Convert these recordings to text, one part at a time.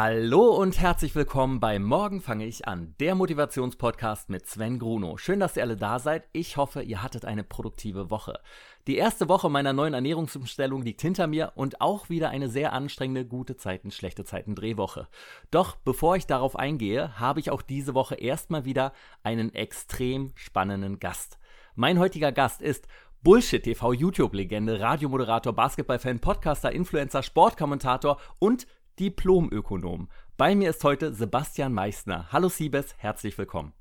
Hallo und herzlich willkommen bei Morgen fange ich an, der Motivationspodcast mit Sven Gruno. Schön, dass ihr alle da seid. Ich hoffe, ihr hattet eine produktive Woche. Die erste Woche meiner neuen Ernährungsumstellung liegt hinter mir und auch wieder eine sehr anstrengende gute Zeiten, schlechte Zeiten Drehwoche. Doch bevor ich darauf eingehe, habe ich auch diese Woche erstmal wieder einen extrem spannenden Gast. Mein heutiger Gast ist Bullshit TV YouTube-Legende, Radiomoderator, Basketballfan, Podcaster, Influencer, Sportkommentator und Diplomökonom. Bei mir ist heute Sebastian Meissner. Hallo Siebes, herzlich willkommen.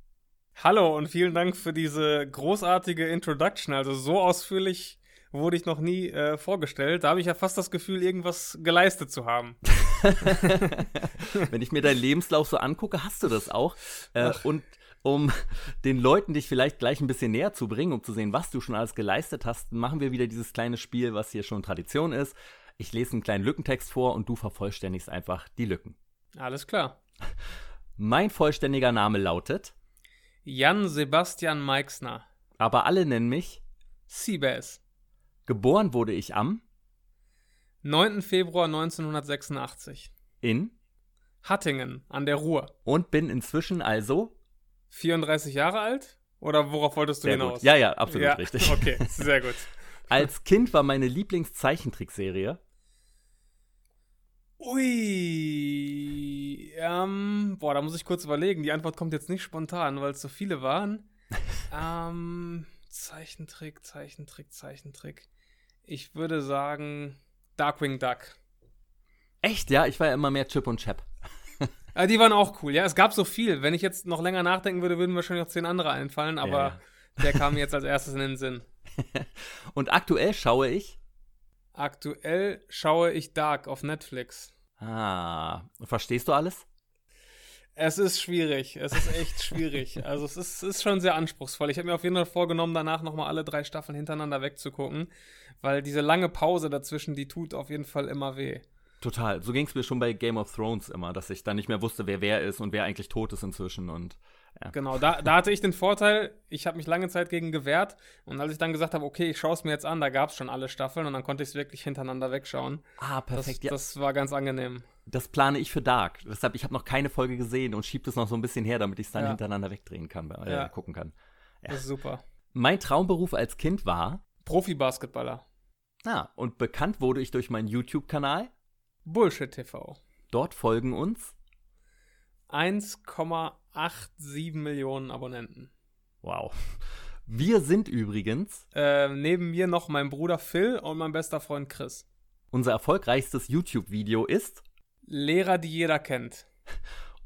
Hallo und vielen Dank für diese großartige Introduction. Also so ausführlich wurde ich noch nie äh, vorgestellt. Da habe ich ja fast das Gefühl, irgendwas geleistet zu haben. Wenn ich mir deinen Lebenslauf so angucke, hast du das auch. Äh, und um den Leuten dich vielleicht gleich ein bisschen näher zu bringen, um zu sehen, was du schon alles geleistet hast, machen wir wieder dieses kleine Spiel, was hier schon Tradition ist. Ich lese einen kleinen Lückentext vor und du vervollständigst einfach die Lücken. Alles klar. Mein vollständiger Name lautet Jan Sebastian Meixner. Aber alle nennen mich Seabass. Geboren wurde ich am 9. Februar 1986. In Hattingen an der Ruhr. Und bin inzwischen also 34 Jahre alt? Oder worauf wolltest du sehr hinaus? Gut. Ja, ja, absolut ja, richtig. Okay, sehr gut. Als Kind war meine Lieblingszeichentrickserie Ui, ähm, boah, da muss ich kurz überlegen. Die Antwort kommt jetzt nicht spontan, weil es so viele waren. ähm, Zeichentrick, Zeichentrick, Zeichentrick. Ich würde sagen Darkwing Duck. Echt, ja? Ich war ja immer mehr Chip und Chap. äh, die waren auch cool, ja. Es gab so viel. Wenn ich jetzt noch länger nachdenken würde, würden wahrscheinlich noch zehn andere einfallen, aber ja, ja. der kam mir jetzt als erstes in den Sinn. und aktuell schaue ich Aktuell schaue ich Dark auf Netflix. Ah, verstehst du alles? Es ist schwierig. Es ist echt schwierig. Also es ist, ist schon sehr anspruchsvoll. Ich habe mir auf jeden Fall vorgenommen, danach nochmal alle drei Staffeln hintereinander wegzugucken, weil diese lange Pause dazwischen, die tut auf jeden Fall immer weh. Total. So ging es mir schon bei Game of Thrones immer, dass ich dann nicht mehr wusste, wer wer ist und wer eigentlich tot ist inzwischen und ja. Genau, da, da hatte ich den Vorteil, ich habe mich lange Zeit gegen gewehrt und als ich dann gesagt habe, okay, ich schaue es mir jetzt an, da gab es schon alle Staffeln und dann konnte ich es wirklich hintereinander wegschauen. Ah, perfekt. Das, ja. das war ganz angenehm. Das plane ich für Dark. Deshalb, ich habe noch keine Folge gesehen und schiebe es noch so ein bisschen her, damit ich es dann ja. hintereinander wegdrehen kann, äh, ja. gucken kann. Ja. Das ist super. Mein Traumberuf als Kind war Profi-Basketballer. Ja, und bekannt wurde ich durch meinen YouTube-Kanal Bullshit TV. Dort folgen uns 1,87 Millionen Abonnenten. Wow. Wir sind übrigens. Äh, neben mir noch mein Bruder Phil und mein bester Freund Chris. Unser erfolgreichstes YouTube-Video ist Lehrer, die jeder kennt.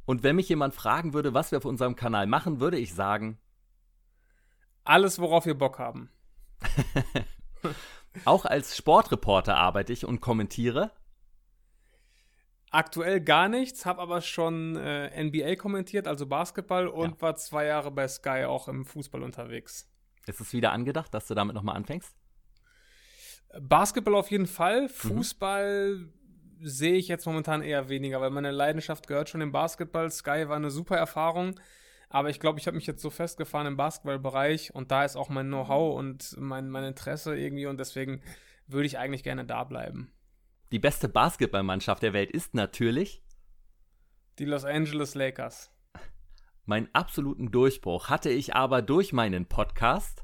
Und wenn mich jemand fragen würde, was wir auf unserem Kanal machen, würde ich sagen: Alles, worauf wir Bock haben. Auch als Sportreporter arbeite ich und kommentiere Aktuell gar nichts, habe aber schon äh, NBA kommentiert, also Basketball, und ja. war zwei Jahre bei Sky auch im Fußball unterwegs. Ist es wieder angedacht, dass du damit nochmal anfängst? Basketball auf jeden Fall. Mhm. Fußball mhm. sehe ich jetzt momentan eher weniger, weil meine Leidenschaft gehört schon im Basketball. Sky war eine super Erfahrung. Aber ich glaube, ich habe mich jetzt so festgefahren im Basketballbereich und da ist auch mein Know-how und mein, mein Interesse irgendwie und deswegen würde ich eigentlich gerne da bleiben. Die beste Basketballmannschaft der Welt ist natürlich die Los Angeles Lakers. Meinen absoluten Durchbruch hatte ich aber durch meinen Podcast.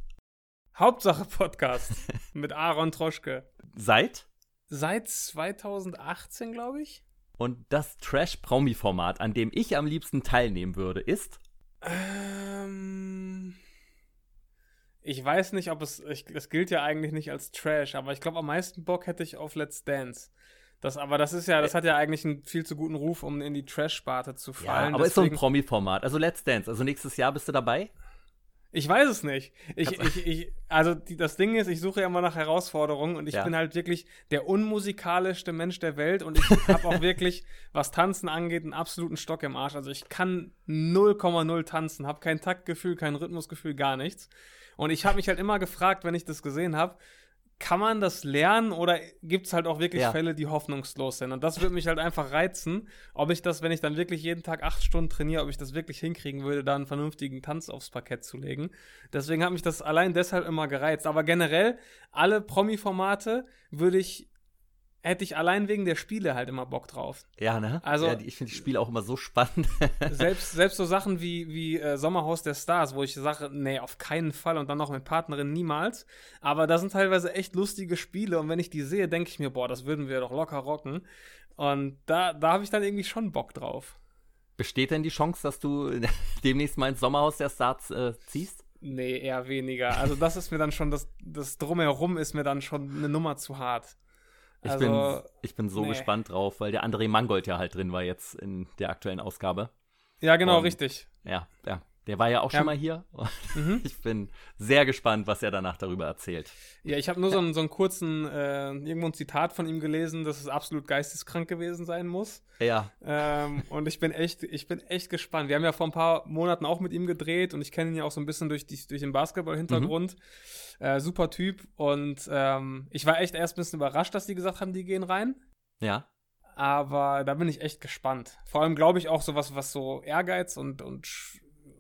Hauptsache Podcast mit Aaron Troschke. Seit? Seit 2018, glaube ich. Und das Trash-Promi-Format, an dem ich am liebsten teilnehmen würde, ist? Ähm ich weiß nicht, ob es, ich, es gilt ja eigentlich nicht als Trash, aber ich glaube, am meisten Bock hätte ich auf Let's Dance. Das, aber das ist ja, das hat ja eigentlich einen viel zu guten Ruf, um in die Trash-Sparte zu fallen. Ja, aber Deswegen, ist so ein Promi-Format. Also Let's Dance. Also nächstes Jahr bist du dabei? Ich weiß es nicht. Ich, ich, ich, also die, das Ding ist, ich suche ja immer nach Herausforderungen und ich ja. bin halt wirklich der unmusikalischste Mensch der Welt und ich habe auch wirklich, was Tanzen angeht, einen absoluten Stock im Arsch. Also ich kann 0,0 tanzen, habe kein Taktgefühl, kein Rhythmusgefühl, gar nichts. Und ich habe mich halt immer gefragt, wenn ich das gesehen habe, kann man das lernen oder gibt es halt auch wirklich ja. Fälle, die hoffnungslos sind? Und das würde mich halt einfach reizen, ob ich das, wenn ich dann wirklich jeden Tag acht Stunden trainiere, ob ich das wirklich hinkriegen würde, da einen vernünftigen Tanz aufs Parkett zu legen. Deswegen hat mich das allein deshalb immer gereizt. Aber generell, alle Promi-Formate würde ich hätte ich allein wegen der Spiele halt immer Bock drauf. Ja, ne? Also, ja, ich finde die Spiele auch immer so spannend. selbst, selbst so Sachen wie, wie äh, Sommerhaus der Stars, wo ich sage, nee, auf keinen Fall und dann noch mit Partnerin niemals. Aber da sind teilweise echt lustige Spiele und wenn ich die sehe, denke ich mir, boah, das würden wir doch locker rocken. Und da, da habe ich dann irgendwie schon Bock drauf. Besteht denn die Chance, dass du demnächst mal ins Sommerhaus der Stars äh, ziehst? Nee, eher weniger. Also das ist mir dann schon, das, das Drumherum ist mir dann schon eine Nummer zu hart. Ich, also, bin, ich bin so nee. gespannt drauf, weil der André Mangold ja halt drin war jetzt in der aktuellen Ausgabe. Ja, genau, Und, richtig. Ja, ja. Der war ja auch schon mal hier. Mhm. Ich bin sehr gespannt, was er danach darüber erzählt. Ja, ich habe nur so einen, so einen kurzen, äh, irgendwo ein Zitat von ihm gelesen, dass es absolut geisteskrank gewesen sein muss. Ja. Ähm, und ich bin echt, ich bin echt gespannt. Wir haben ja vor ein paar Monaten auch mit ihm gedreht und ich kenne ihn ja auch so ein bisschen durch, die, durch den Basketball-Hintergrund. Mhm. Äh, super Typ. Und ähm, ich war echt erst ein bisschen überrascht, dass die gesagt haben, die gehen rein. Ja. Aber da bin ich echt gespannt. Vor allem glaube ich auch so was, was so Ehrgeiz und, und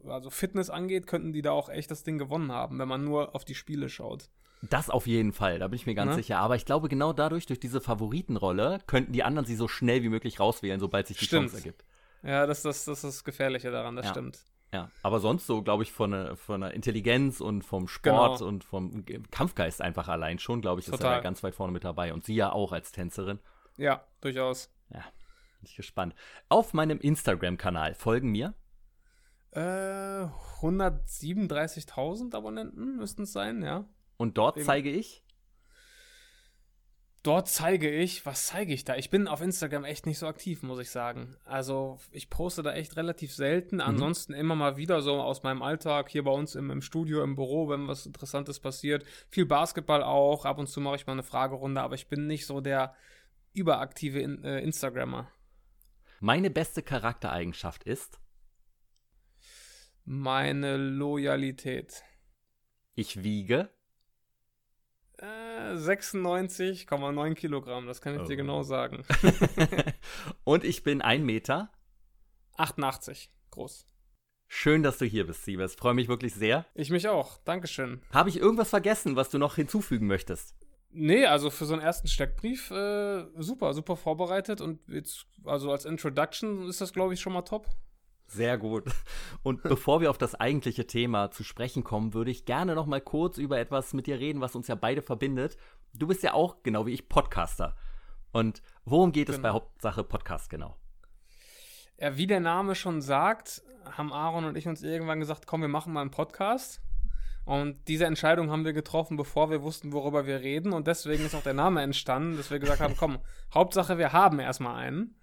also Fitness angeht, könnten die da auch echt das Ding gewonnen haben, wenn man nur auf die Spiele schaut. Das auf jeden Fall, da bin ich mir ganz ne? sicher. Aber ich glaube, genau dadurch, durch diese Favoritenrolle, könnten die anderen sie so schnell wie möglich rauswählen, sobald sich die stimmt. Chance ergibt. Ja, das, das, das ist das Gefährliche daran, das ja. stimmt. Ja, aber sonst so, glaube ich, von, der, von der Intelligenz und vom Sport genau. und vom Kampfgeist einfach allein schon, glaube ich, ist er da ganz weit vorne mit dabei. Und sie ja auch als Tänzerin. Ja, durchaus. Ja, bin ich gespannt. Auf meinem Instagram-Kanal folgen mir äh, 137.000 Abonnenten müssten es sein, ja. Und dort Eben. zeige ich? Dort zeige ich, was zeige ich da? Ich bin auf Instagram echt nicht so aktiv, muss ich sagen. Also ich poste da echt relativ selten. Mhm. Ansonsten immer mal wieder so aus meinem Alltag hier bei uns im, im, Studio, im Büro, wenn was Interessantes passiert. Viel Basketball auch. Ab und zu mache ich mal eine Fragerunde, aber ich bin nicht so der überaktive in, äh, Instagrammer. Meine beste Charaktereigenschaft ist? Meine Loyalität. Ich wiege? Äh, 96,9 Kilogramm, das kann ich oh. dir genau sagen. Und ich bin ein Meter? 88 groß. Schön, dass du hier bist, Siebes. Freue mich wirklich sehr. Ich mich auch. Dankeschön. Habe ich irgendwas vergessen, was du noch hinzufügen möchtest? Nee, also für so einen ersten Steckbrief äh, super, super vorbereitet und jetzt, also als Introduction ist das, glaube ich, schon mal top. Sehr gut. Und bevor wir auf das eigentliche Thema zu sprechen kommen, würde ich gerne noch mal kurz über etwas mit dir reden, was uns ja beide verbindet. Du bist ja auch, genau wie ich, Podcaster. Und worum geht genau. es bei genau. Hauptsache Podcast genau? Ja, wie der Name schon sagt, haben Aaron und ich uns irgendwann gesagt, komm, wir machen mal einen Podcast. Und diese Entscheidung haben wir getroffen, bevor wir wussten, worüber wir reden. Und deswegen ist auch der Name entstanden, dass wir gesagt haben, komm, Hauptsache, wir haben erstmal einen.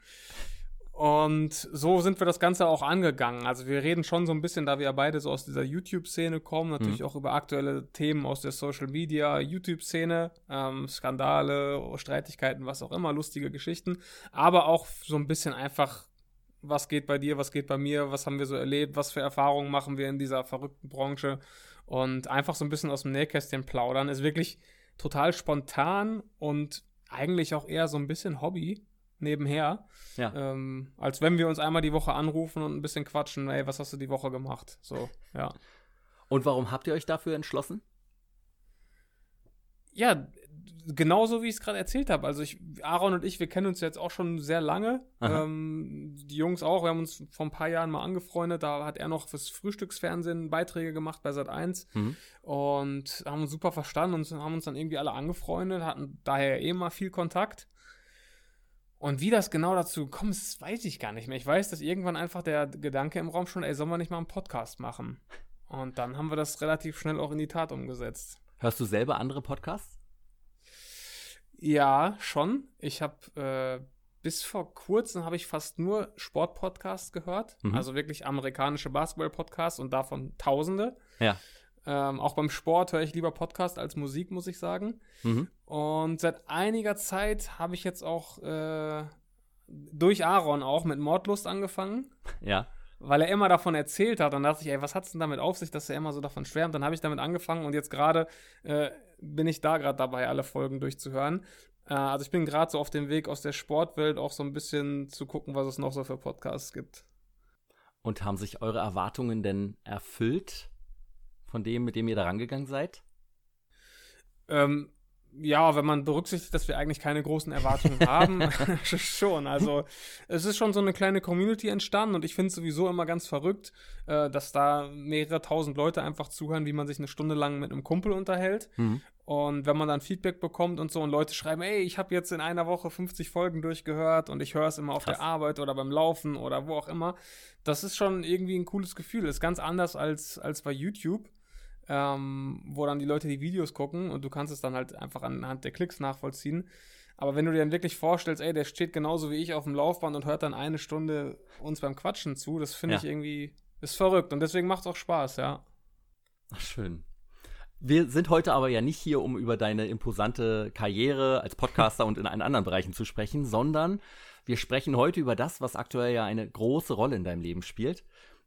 Und so sind wir das Ganze auch angegangen. Also wir reden schon so ein bisschen, da wir ja beide so aus dieser YouTube-Szene kommen, natürlich mhm. auch über aktuelle Themen aus der Social-Media, YouTube-Szene, ähm, Skandale, Streitigkeiten, was auch immer, lustige Geschichten, aber auch so ein bisschen einfach, was geht bei dir, was geht bei mir, was haben wir so erlebt, was für Erfahrungen machen wir in dieser verrückten Branche und einfach so ein bisschen aus dem Nähkästchen plaudern, ist wirklich total spontan und eigentlich auch eher so ein bisschen Hobby nebenher. Ja. Ähm, als wenn wir uns einmal die Woche anrufen und ein bisschen quatschen, ey, was hast du die Woche gemacht? So, ja. Und warum habt ihr euch dafür entschlossen? Ja, genauso wie ich es gerade erzählt habe. Also ich, Aaron und ich, wir kennen uns jetzt auch schon sehr lange. Ähm, die Jungs auch. Wir haben uns vor ein paar Jahren mal angefreundet. Da hat er noch fürs Frühstücksfernsehen Beiträge gemacht bei Sat 1 mhm. und haben uns super verstanden und haben uns dann irgendwie alle angefreundet, hatten daher eh mal viel Kontakt. Und wie das genau dazu gekommen ist, weiß ich gar nicht mehr. Ich weiß, dass irgendwann einfach der Gedanke im Raum schon, ey, sollen wir nicht mal einen Podcast machen? Und dann haben wir das relativ schnell auch in die Tat umgesetzt. Hörst du selber andere Podcasts? Ja, schon. Ich habe äh, bis vor kurzem habe ich fast nur Sportpodcasts gehört, mhm. also wirklich amerikanische Basketball-Podcasts und davon Tausende. Ja. Ähm, auch beim Sport höre ich lieber Podcast als Musik, muss ich sagen. Mhm. Und seit einiger Zeit habe ich jetzt auch äh, durch Aaron auch mit Mordlust angefangen. Ja. Weil er immer davon erzählt hat. Und dachte ich, ey, was hat es denn damit auf sich, dass er immer so davon schwärmt? Dann habe ich damit angefangen und jetzt gerade äh, bin ich da gerade dabei, alle Folgen durchzuhören. Äh, also ich bin gerade so auf dem Weg aus der Sportwelt auch so ein bisschen zu gucken, was es noch so für Podcasts gibt. Und haben sich eure Erwartungen denn erfüllt? Von dem, mit dem ihr da rangegangen seid? Ähm, ja, wenn man berücksichtigt, dass wir eigentlich keine großen Erwartungen haben, schon. Also es ist schon so eine kleine Community entstanden und ich finde es sowieso immer ganz verrückt, äh, dass da mehrere tausend Leute einfach zuhören, wie man sich eine Stunde lang mit einem Kumpel unterhält. Mhm. Und wenn man dann Feedback bekommt und so und Leute schreiben, ey, ich habe jetzt in einer Woche 50 Folgen durchgehört und ich höre es immer auf Krass. der Arbeit oder beim Laufen oder wo auch immer, das ist schon irgendwie ein cooles Gefühl. ist ganz anders als, als bei YouTube ähm, wo dann die Leute die Videos gucken und du kannst es dann halt einfach anhand der Klicks nachvollziehen. Aber wenn du dir dann wirklich vorstellst, ey, der steht genauso wie ich auf dem Laufband und hört dann eine Stunde uns beim Quatschen zu, das finde ja. ich irgendwie, ist verrückt und deswegen macht es auch Spaß, ja. Ach, schön. Wir sind heute aber ja nicht hier, um über deine imposante Karriere als Podcaster und in allen anderen Bereichen zu sprechen, sondern wir sprechen heute über das, was aktuell ja eine große Rolle in deinem Leben spielt.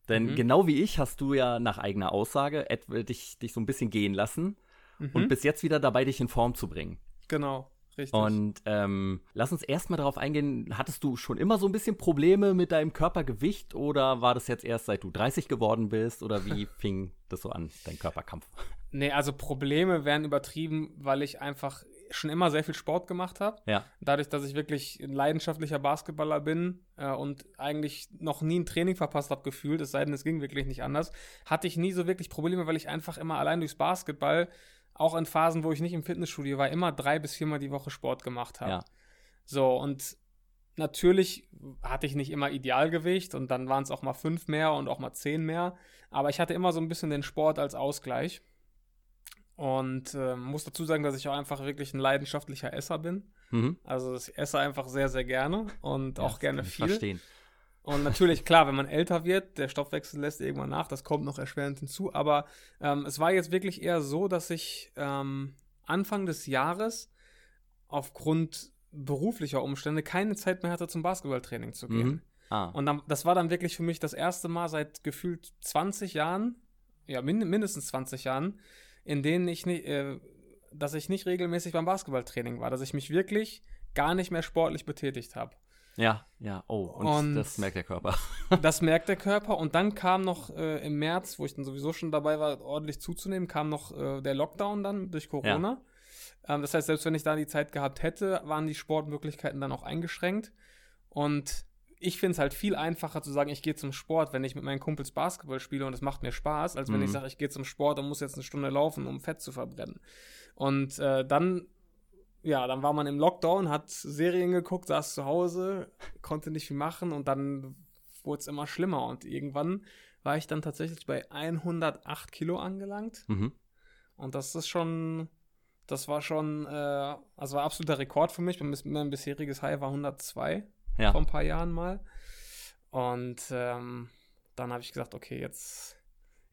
Denn mhm. genau wie ich hast du ja nach eigener Aussage dich, dich so ein bisschen gehen lassen mhm. und bis jetzt wieder dabei, dich in Form zu bringen. Genau. Richtig. Und ähm, lass uns erstmal darauf eingehen, hattest du schon immer so ein bisschen Probleme mit deinem Körpergewicht oder war das jetzt erst seit du 30 geworden bist oder wie fing das so an, dein Körperkampf? Nee, also Probleme werden übertrieben, weil ich einfach schon immer sehr viel Sport gemacht habe. Ja. Dadurch, dass ich wirklich ein leidenschaftlicher Basketballer bin äh, und eigentlich noch nie ein Training verpasst habe, gefühlt, es sei denn, es ging wirklich nicht anders, hatte ich nie so wirklich Probleme, weil ich einfach immer allein durchs Basketball, auch in Phasen, wo ich nicht im Fitnessstudio war, immer drei bis viermal die Woche Sport gemacht habe. Ja. So, und natürlich hatte ich nicht immer Idealgewicht und dann waren es auch mal fünf mehr und auch mal zehn mehr, aber ich hatte immer so ein bisschen den Sport als Ausgleich. Und äh, muss dazu sagen, dass ich auch einfach wirklich ein leidenschaftlicher Esser bin. Mhm. Also ich esse einfach sehr, sehr gerne und ja, auch gerne viel. Verstehen. Und natürlich, klar, wenn man älter wird, der Stoffwechsel lässt irgendwann nach, das kommt noch erschwerend hinzu. Aber ähm, es war jetzt wirklich eher so, dass ich ähm, Anfang des Jahres aufgrund beruflicher Umstände keine Zeit mehr hatte, zum Basketballtraining zu gehen. Mhm. Ah. Und dann, das war dann wirklich für mich das erste Mal seit gefühlt 20 Jahren, ja, min mindestens 20 Jahren, in denen ich nicht, äh, dass ich nicht regelmäßig beim Basketballtraining war, dass ich mich wirklich gar nicht mehr sportlich betätigt habe. Ja, ja, oh, und, und, das merkt der Körper. das merkt der Körper und dann kam noch äh, im März, wo ich dann sowieso schon dabei war, ordentlich zuzunehmen, kam noch äh, der Lockdown dann durch Corona. Ja. Ähm, das heißt, selbst wenn ich da die Zeit gehabt hätte, waren die Sportmöglichkeiten dann auch eingeschränkt. Und ich finde es halt viel einfacher zu sagen, ich gehe zum Sport, wenn ich mit meinen Kumpels Basketball spiele und es macht mir Spaß, als wenn mhm. ich sage, ich gehe zum Sport und muss jetzt eine Stunde laufen, um Fett zu verbrennen. Und äh, dann, ja, dann war man im Lockdown, hat Serien geguckt, saß zu Hause, konnte nicht viel machen und dann wurde es immer schlimmer. Und irgendwann war ich dann tatsächlich bei 108 Kilo angelangt. Mhm. Und das ist schon, das war schon, äh, also war absoluter Rekord für mich. Mein bisheriges High war 102 ja. vor ein paar Jahren mal. Und ähm, dann habe ich gesagt, okay, jetzt,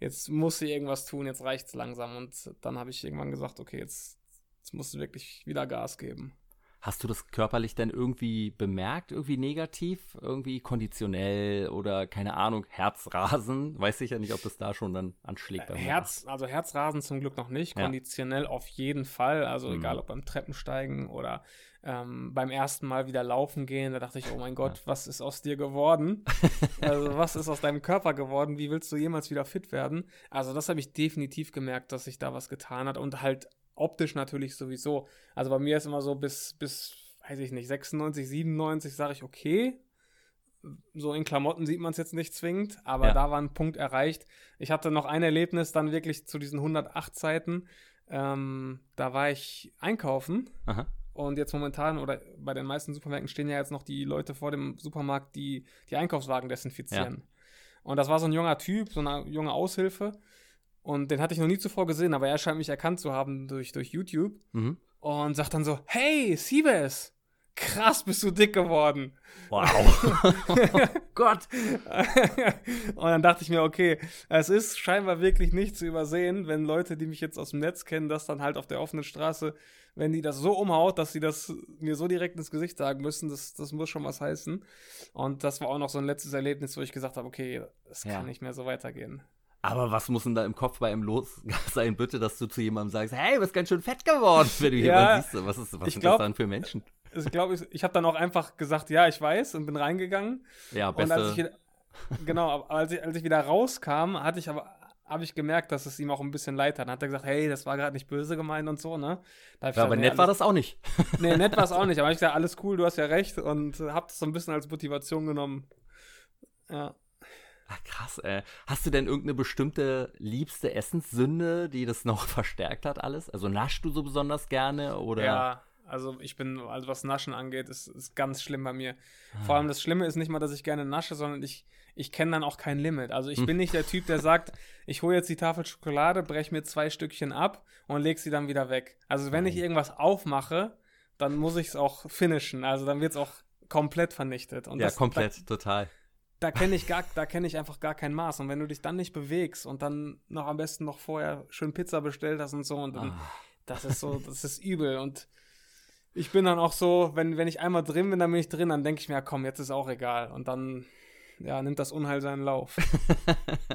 jetzt muss sie irgendwas tun, jetzt reicht es langsam. Und dann habe ich irgendwann gesagt, okay, jetzt, jetzt musst du wirklich wieder Gas geben. Hast du das körperlich denn irgendwie bemerkt, irgendwie negativ, irgendwie konditionell oder keine Ahnung, Herzrasen? Weiß ich ja nicht, ob das da schon dann anschlägt. Äh, Herz, also Herzrasen zum Glück noch nicht, ja. konditionell auf jeden Fall. Also mhm. egal ob beim Treppensteigen oder ähm, beim ersten Mal wieder laufen gehen, da dachte ich, oh mein Gott, ja. was ist aus dir geworden? also was ist aus deinem Körper geworden? Wie willst du jemals wieder fit werden? Also das habe ich definitiv gemerkt, dass sich da was getan hat und halt optisch natürlich sowieso. Also bei mir ist immer so bis, bis weiß ich nicht, 96, 97 sage ich, okay. So in Klamotten sieht man es jetzt nicht zwingend, aber ja. da war ein Punkt erreicht. Ich hatte noch ein Erlebnis dann wirklich zu diesen 108 Zeiten. Ähm, da war ich einkaufen. Aha. Und jetzt momentan oder bei den meisten Supermärkten stehen ja jetzt noch die Leute vor dem Supermarkt, die die Einkaufswagen desinfizieren. Ja. Und das war so ein junger Typ, so eine junge Aushilfe. Und den hatte ich noch nie zuvor gesehen, aber er scheint mich erkannt zu haben durch, durch YouTube. Mhm. Und sagt dann so: Hey, Siebes, krass, bist du dick geworden. Wow. oh Gott. und dann dachte ich mir, okay, es ist scheinbar wirklich nicht zu übersehen, wenn Leute, die mich jetzt aus dem Netz kennen, das dann halt auf der offenen Straße, wenn die das so umhaut, dass sie das mir so direkt ins Gesicht sagen müssen, das, das muss schon was heißen. Und das war auch noch so ein letztes Erlebnis, wo ich gesagt habe, okay, es ja. kann nicht mehr so weitergehen. Aber was muss denn da im Kopf bei ihm los sein, bitte, dass du zu jemandem sagst, hey, du bist ganz schön fett geworden, wenn du ja, jemanden siehst. Was, ist, was sind glaub, das dann für Menschen? Ich glaube, ich, ich habe dann auch einfach gesagt, ja, ich weiß und bin reingegangen. Ja, beste. Und als ich, genau, als ich, als ich wieder rauskam, hatte ich aber habe ich gemerkt, dass es ihm auch ein bisschen leid hat. Dann hat er gesagt, hey, das war gerade nicht böse gemeint und so, ne? Ja, gesagt, aber nee, nett war das auch nicht. nee, nett war es auch nicht. Aber ich gesagt, alles cool, du hast ja recht und habe das so ein bisschen als Motivation genommen. Ja. Ach, krass, ey. Hast du denn irgendeine bestimmte liebste Essenssünde, die das noch verstärkt hat, alles? Also naschst du so besonders gerne oder? Ja, also ich bin, also was Naschen angeht, ist, ist ganz schlimm bei mir. Ah. Vor allem das Schlimme ist nicht mal, dass ich gerne nasche, sondern ich, ich kenne dann auch kein Limit. Also ich bin nicht der Typ, der sagt, ich hole jetzt die Tafel Schokolade, breche mir zwei Stückchen ab und lege sie dann wieder weg. Also wenn ich irgendwas aufmache, dann muss ich es auch finishen. Also dann wird es auch komplett vernichtet. Und ja, das, komplett, da, total. Da kenne ich gar, da kenne ich einfach gar kein Maß. Und wenn du dich dann nicht bewegst und dann noch am besten noch vorher schön Pizza bestellt hast und so, und dann, ah. das ist so, das ist übel. Und ich bin dann auch so, wenn, wenn ich einmal drin bin, dann bin ich drin, dann denke ich mir, ja, komm, jetzt ist auch egal. Und dann ja, nimmt das Unheil seinen Lauf.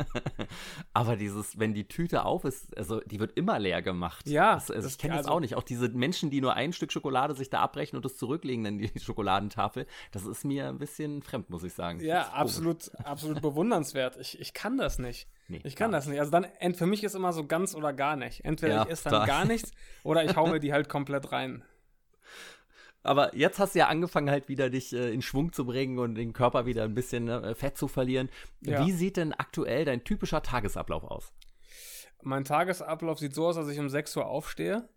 Aber dieses, wenn die Tüte auf ist, also die wird immer leer gemacht. Ja. Das, also das, ich kenne also, das auch nicht. Auch diese Menschen, die nur ein Stück Schokolade sich da abbrechen und das zurücklegen, dann die Schokoladentafel, das ist mir ein bisschen fremd, muss ich sagen. Ja, absolut, absolut bewundernswert. Ich, ich kann das nicht. Nee, ich kann das nicht. Also dann, für mich ist immer so ganz oder gar nicht. Entweder ja, ich esse dann gar nichts oder ich hau mir die halt komplett rein. Aber jetzt hast du ja angefangen, halt wieder dich äh, in Schwung zu bringen und den Körper wieder ein bisschen äh, Fett zu verlieren. Ja. Wie sieht denn aktuell dein typischer Tagesablauf aus? Mein Tagesablauf sieht so aus, dass ich um 6 Uhr aufstehe.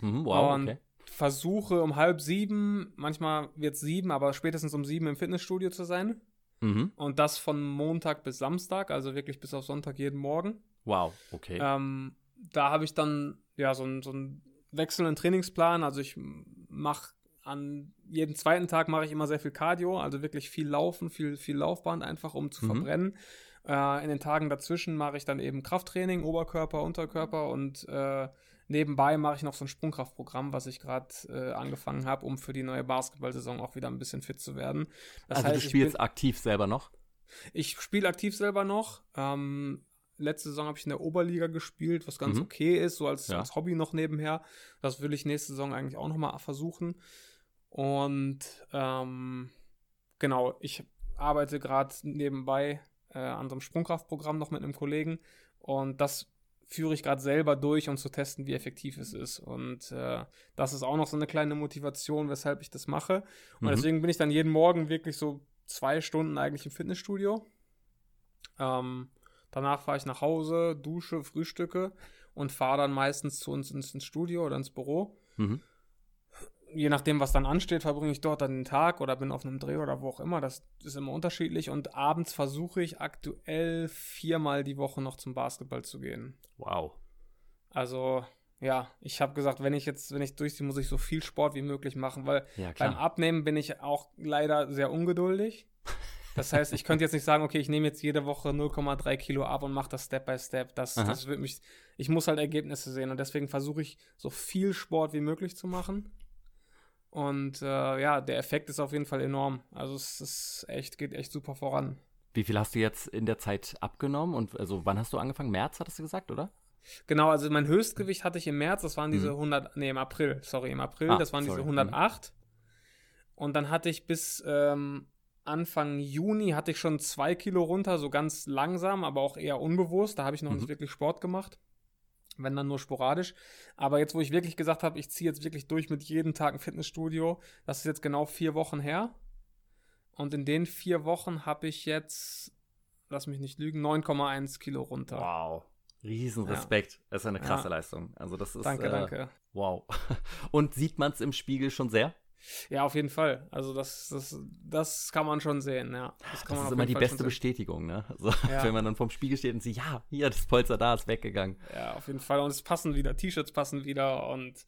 Mhm, wow, und okay. versuche um halb sieben, manchmal wird es sieben, aber spätestens um sieben im Fitnessstudio zu sein. Mhm. Und das von Montag bis Samstag, also wirklich bis auf Sonntag jeden Morgen. Wow, okay. Ähm, da habe ich dann ja so, so einen wechselnden Trainingsplan. Also ich mache an jedem zweiten Tag mache ich immer sehr viel Cardio, also wirklich viel Laufen, viel, viel Laufband, einfach um zu mhm. verbrennen. Äh, in den Tagen dazwischen mache ich dann eben Krafttraining, Oberkörper, Unterkörper und äh, nebenbei mache ich noch so ein Sprungkraftprogramm, was ich gerade äh, angefangen habe, um für die neue Basketballsaison auch wieder ein bisschen fit zu werden. Das also heißt, du spielst bin, aktiv selber noch? Ich spiele aktiv selber noch. Ähm, letzte Saison habe ich in der Oberliga gespielt, was ganz mhm. okay ist, so als, ja. als Hobby noch nebenher. Das will ich nächste Saison eigentlich auch noch mal versuchen. Und ähm, genau, ich arbeite gerade nebenbei äh, an so einem Sprungkraftprogramm noch mit einem Kollegen und das führe ich gerade selber durch, um zu testen, wie effektiv es ist. Und äh, das ist auch noch so eine kleine Motivation, weshalb ich das mache. Und mhm. deswegen bin ich dann jeden Morgen wirklich so zwei Stunden eigentlich im Fitnessstudio. Ähm, danach fahre ich nach Hause, dusche, frühstücke und fahre dann meistens zu uns ins, ins Studio oder ins Büro. Mhm je nachdem, was dann ansteht, verbringe ich dort dann den Tag oder bin auf einem Dreh oder wo auch immer. Das ist immer unterschiedlich. Und abends versuche ich aktuell viermal die Woche noch zum Basketball zu gehen. Wow. Also, ja, ich habe gesagt, wenn ich jetzt, wenn ich durchziehe, muss ich so viel Sport wie möglich machen, weil ja, beim Abnehmen bin ich auch leider sehr ungeduldig. Das heißt, ich könnte jetzt nicht sagen, okay, ich nehme jetzt jede Woche 0,3 Kilo ab und mache das Step by Step. Das, das wird mich, ich muss halt Ergebnisse sehen und deswegen versuche ich so viel Sport wie möglich zu machen. Und äh, ja, der Effekt ist auf jeden Fall enorm. Also es ist echt, geht echt super voran. Wie viel hast du jetzt in der Zeit abgenommen? Und also wann hast du angefangen? März, hattest du gesagt, oder? Genau, also mein Höchstgewicht hatte ich im März, das waren diese mhm. 100, nee, im April, sorry, im April, ah, das waren sorry. diese 108. Mhm. Und dann hatte ich bis ähm, Anfang Juni hatte ich schon zwei Kilo runter, so ganz langsam, aber auch eher unbewusst. Da habe ich noch mhm. nicht wirklich Sport gemacht wenn dann nur sporadisch. Aber jetzt, wo ich wirklich gesagt habe, ich ziehe jetzt wirklich durch mit jedem Tag ein Fitnessstudio, das ist jetzt genau vier Wochen her. Und in den vier Wochen habe ich jetzt, lass mich nicht lügen, 9,1 Kilo runter. Wow. Riesenrespekt. Ja. Das ist eine krasse ja. Leistung. Also das ist. Danke, äh, danke. Wow. Und sieht man es im Spiegel schon sehr? Ja, auf jeden Fall. Also das, das, das kann man schon sehen, ja. Das, das ist immer die Fall beste Bestätigung, ne? Also, ja. Wenn man dann vorm Spiegel steht und sieht, ja, hier, das Polster da ist weggegangen. Ja, auf jeden Fall. Und es passen wieder, T-Shirts passen wieder und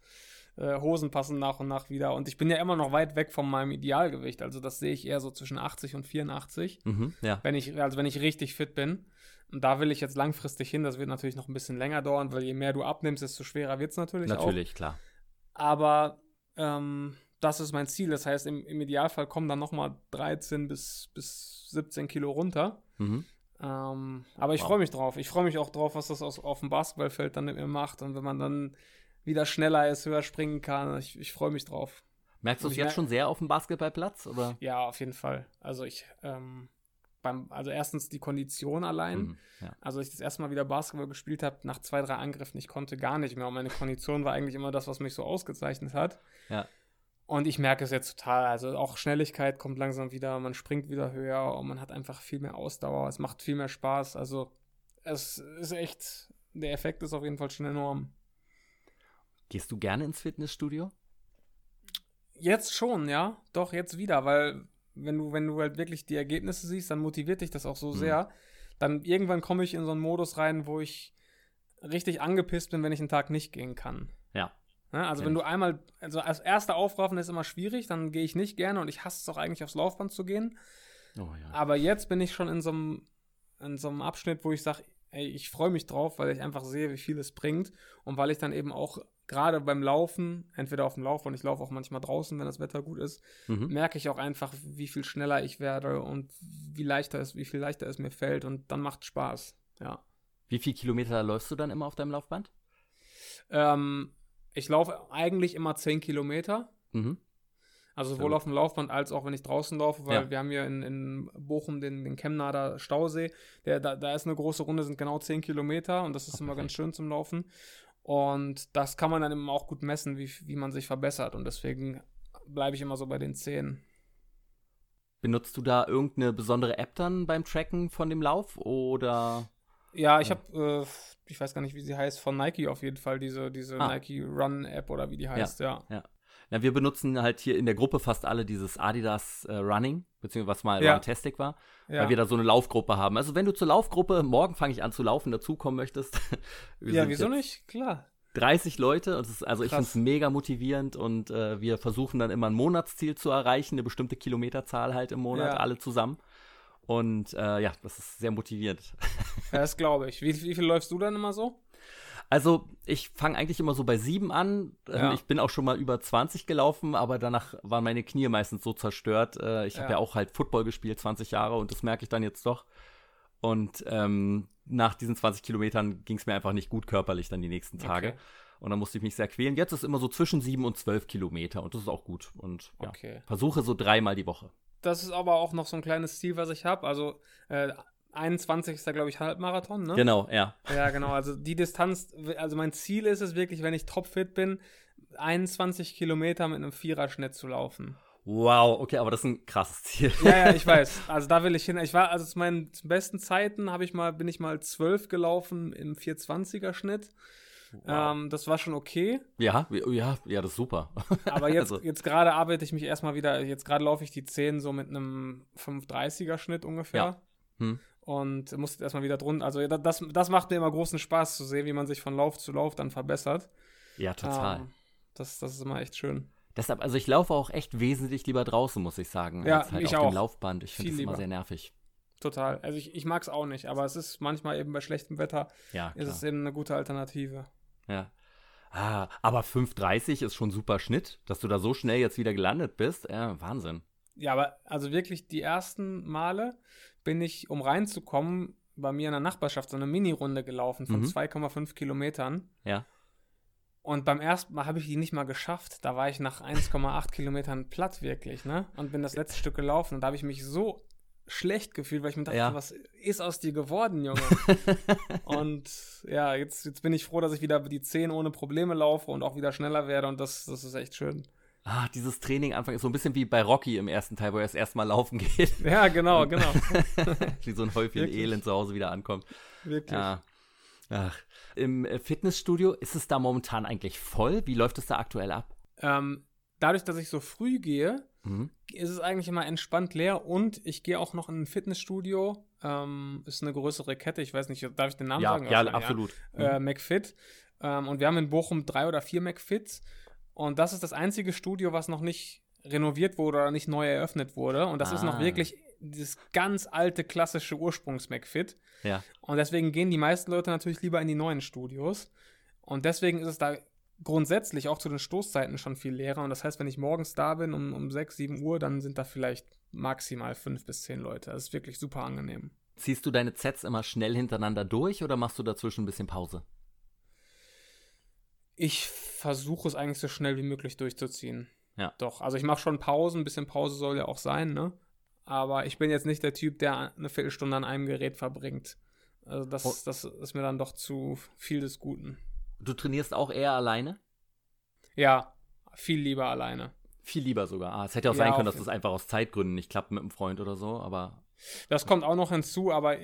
äh, Hosen passen nach und nach wieder. Und ich bin ja immer noch weit weg von meinem Idealgewicht. Also das sehe ich eher so zwischen 80 und 84. Mhm, ja. Wenn ich, also wenn ich richtig fit bin. Und da will ich jetzt langfristig hin. Das wird natürlich noch ein bisschen länger dauern, weil je mehr du abnimmst, desto schwerer wird es natürlich, natürlich auch. Natürlich, klar. Aber ähm, das ist mein Ziel. Das heißt, im, im Idealfall kommen dann nochmal 13 bis, bis 17 Kilo runter. Mhm. Ähm, aber ich wow. freue mich drauf. Ich freue mich auch drauf, was das aus, auf dem Basketballfeld dann mit mir macht. Und wenn man dann wieder schneller ist, höher springen kann, ich, ich freue mich drauf. Merkst du es jetzt schon sehr auf dem Basketballplatz? Oder? Ja, auf jeden Fall. Also ich, ähm, beim, also erstens die Kondition allein. Mhm, ja. Also, ich das erste Mal wieder Basketball gespielt habe, nach zwei, drei Angriffen, ich konnte gar nicht mehr. Und meine Kondition war eigentlich immer das, was mich so ausgezeichnet hat. Ja. Und ich merke es jetzt total. Also auch Schnelligkeit kommt langsam wieder, man springt wieder höher und man hat einfach viel mehr Ausdauer. Es macht viel mehr Spaß. Also es ist echt, der Effekt ist auf jeden Fall schon enorm. Gehst du gerne ins Fitnessstudio? Jetzt schon, ja. Doch, jetzt wieder, weil wenn du, wenn du halt wirklich die Ergebnisse siehst, dann motiviert dich das auch so mhm. sehr. Dann irgendwann komme ich in so einen Modus rein, wo ich richtig angepisst bin, wenn ich einen Tag nicht gehen kann. Ja. Ja also, wenn du einmal, also als erster Aufraffen ist immer schwierig, dann gehe ich nicht gerne und ich hasse es auch eigentlich aufs Laufband zu gehen. Oh, ja. Aber jetzt bin ich schon in so einem, in so einem Abschnitt, wo ich sage, ey, ich freue mich drauf, weil ich einfach sehe, wie viel es bringt und weil ich dann eben auch gerade beim Laufen, entweder auf dem Lauf und ich laufe auch manchmal draußen, wenn das Wetter gut ist, mhm. merke ich auch einfach, wie viel schneller ich werde und wie leichter es, wie viel leichter es mir fällt und dann macht Spaß. Ja. Wie viele Kilometer läufst du dann immer auf deinem Laufband? Ähm, ich laufe eigentlich immer 10 Kilometer. Mhm. Also sowohl auf dem Laufband als auch wenn ich draußen laufe, weil ja. wir haben hier in, in Bochum den, den Chemnader Stausee. Der, da, da ist eine große Runde, sind genau 10 Kilometer und das ist Ach, immer ganz schön zum Laufen. Und das kann man dann eben auch gut messen, wie, wie man sich verbessert. Und deswegen bleibe ich immer so bei den 10. Benutzt du da irgendeine besondere App dann beim Tracken von dem Lauf oder? Ja, ich habe, äh, ich weiß gar nicht, wie sie heißt, von Nike auf jeden Fall, diese, diese ah. Nike Run App oder wie die heißt, ja. ja. ja. Wir benutzen halt hier in der Gruppe fast alle dieses Adidas äh, Running, beziehungsweise was mal ja. Runtastic war, ja. weil wir da so eine Laufgruppe haben. Also wenn du zur Laufgruppe, morgen fange ich an zu laufen, dazukommen möchtest. ja, wieso nicht? Klar. 30 Leute, und ist, also Krass. ich finde es mega motivierend und äh, wir versuchen dann immer ein Monatsziel zu erreichen, eine bestimmte Kilometerzahl halt im Monat, ja. alle zusammen. Und äh, ja, das ist sehr motivierend. Ja, das glaube ich. Wie, wie viel läufst du dann immer so? Also, ich fange eigentlich immer so bei sieben an. Ähm, ja. Ich bin auch schon mal über 20 gelaufen, aber danach waren meine Knie meistens so zerstört. Äh, ich ja. habe ja auch halt Football gespielt, 20 Jahre, und das merke ich dann jetzt doch. Und ähm, nach diesen 20 Kilometern ging es mir einfach nicht gut körperlich dann die nächsten Tage. Okay. Und dann musste ich mich sehr quälen. Jetzt ist immer so zwischen sieben und zwölf Kilometer und das ist auch gut. Und ja, okay. versuche so dreimal die Woche. Das ist aber auch noch so ein kleines Ziel, was ich habe. Also äh, 21 ist da, glaube ich, Halbmarathon, ne? Genau, ja. Ja, genau. Also die Distanz, also mein Ziel ist es wirklich, wenn ich topfit bin, 21 Kilometer mit einem Viererschnitt zu laufen. Wow, okay, aber das ist ein krasses Ziel. Ja, ja, ich weiß. Also da will ich hin. Ich war, also zu meinen besten Zeiten habe ich mal, bin ich mal 12 gelaufen im 420er Schnitt. Wow. Ähm, das war schon okay. Ja, ja, ja, das ist super. Aber jetzt, also. jetzt gerade arbeite ich mich erstmal wieder, jetzt gerade laufe ich die 10 so mit einem 530er Schnitt ungefähr. Ja. Hm und musste erstmal wieder drunter. Also das, das macht mir immer großen Spaß zu sehen, wie man sich von Lauf zu Lauf dann verbessert. Ja, total. Ähm, das, das ist immer echt schön. Deshalb, also ich laufe auch echt wesentlich lieber draußen, muss ich sagen, ja, als halt ich auf auch. dem Laufband. Ich finde es immer sehr nervig. Total. Also ich, ich mag es auch nicht, aber es ist manchmal eben bei schlechtem Wetter ja, ist es eben eine gute Alternative. Ja. Ah, aber 5,30 ist schon super Schnitt, dass du da so schnell jetzt wieder gelandet bist. Ja, Wahnsinn. Ja, aber also wirklich die ersten Male bin ich, um reinzukommen, bei mir in der Nachbarschaft so eine Mini-Runde gelaufen von mhm. 2,5 Kilometern. Ja. Und beim ersten Mal habe ich die nicht mal geschafft. Da war ich nach 1,8 Kilometern platt wirklich, ne? Und bin das letzte Stück gelaufen. Und da habe ich mich so schlecht gefühlt, weil ich mir dachte, ja. was ist aus dir geworden, Junge? und ja, jetzt, jetzt bin ich froh, dass ich wieder die 10 ohne Probleme laufe und auch wieder schneller werde. Und das, das ist echt schön ah, dieses Training Anfang ist so ein bisschen wie bei Rocky im ersten Teil, wo er das erste Mal laufen geht. Ja, genau, genau. wie so ein Häufchen Wirklich? Elend zu Hause wieder ankommt. Wirklich. Ja. Ach. Im äh, Fitnessstudio ist es da momentan eigentlich voll? Wie läuft es da aktuell ab? Ähm, dadurch, dass ich so früh gehe, mhm. ist es eigentlich immer entspannt leer und ich gehe auch noch in ein Fitnessstudio. Ähm, ist eine größere Kette, ich weiß nicht, darf ich den Namen ja, sagen? Ja, absolut. Ja. Äh, McFit. Ähm, und wir haben in Bochum drei oder vier McFits. Und das ist das einzige Studio, was noch nicht renoviert wurde oder nicht neu eröffnet wurde. Und das ah. ist noch ah. wirklich dieses ganz alte, klassische Ursprungs-McFit. Ja. Und deswegen gehen die meisten Leute natürlich lieber in die neuen Studios. Und deswegen ist es da grundsätzlich auch zu den Stoßzeiten schon viel leerer. Und das heißt, wenn ich morgens da bin um, um 6, 7 Uhr, dann sind da vielleicht maximal 5 bis 10 Leute. Das ist wirklich super angenehm. Ziehst du deine Sets immer schnell hintereinander durch oder machst du dazwischen ein bisschen Pause? Ich versuche es eigentlich so schnell wie möglich durchzuziehen. Ja. Doch, also ich mache schon Pausen, ein bisschen Pause soll ja auch sein, ne? aber ich bin jetzt nicht der Typ, der eine Viertelstunde an einem Gerät verbringt. Also das, oh. das ist mir dann doch zu viel des Guten. Du trainierst auch eher alleine? Ja, viel lieber alleine. Viel lieber sogar. Ah, es hätte auch ja, sein können, dass das einfach aus Zeitgründen nicht klappt mit einem Freund oder so, aber. Das kommt auch noch hinzu, aber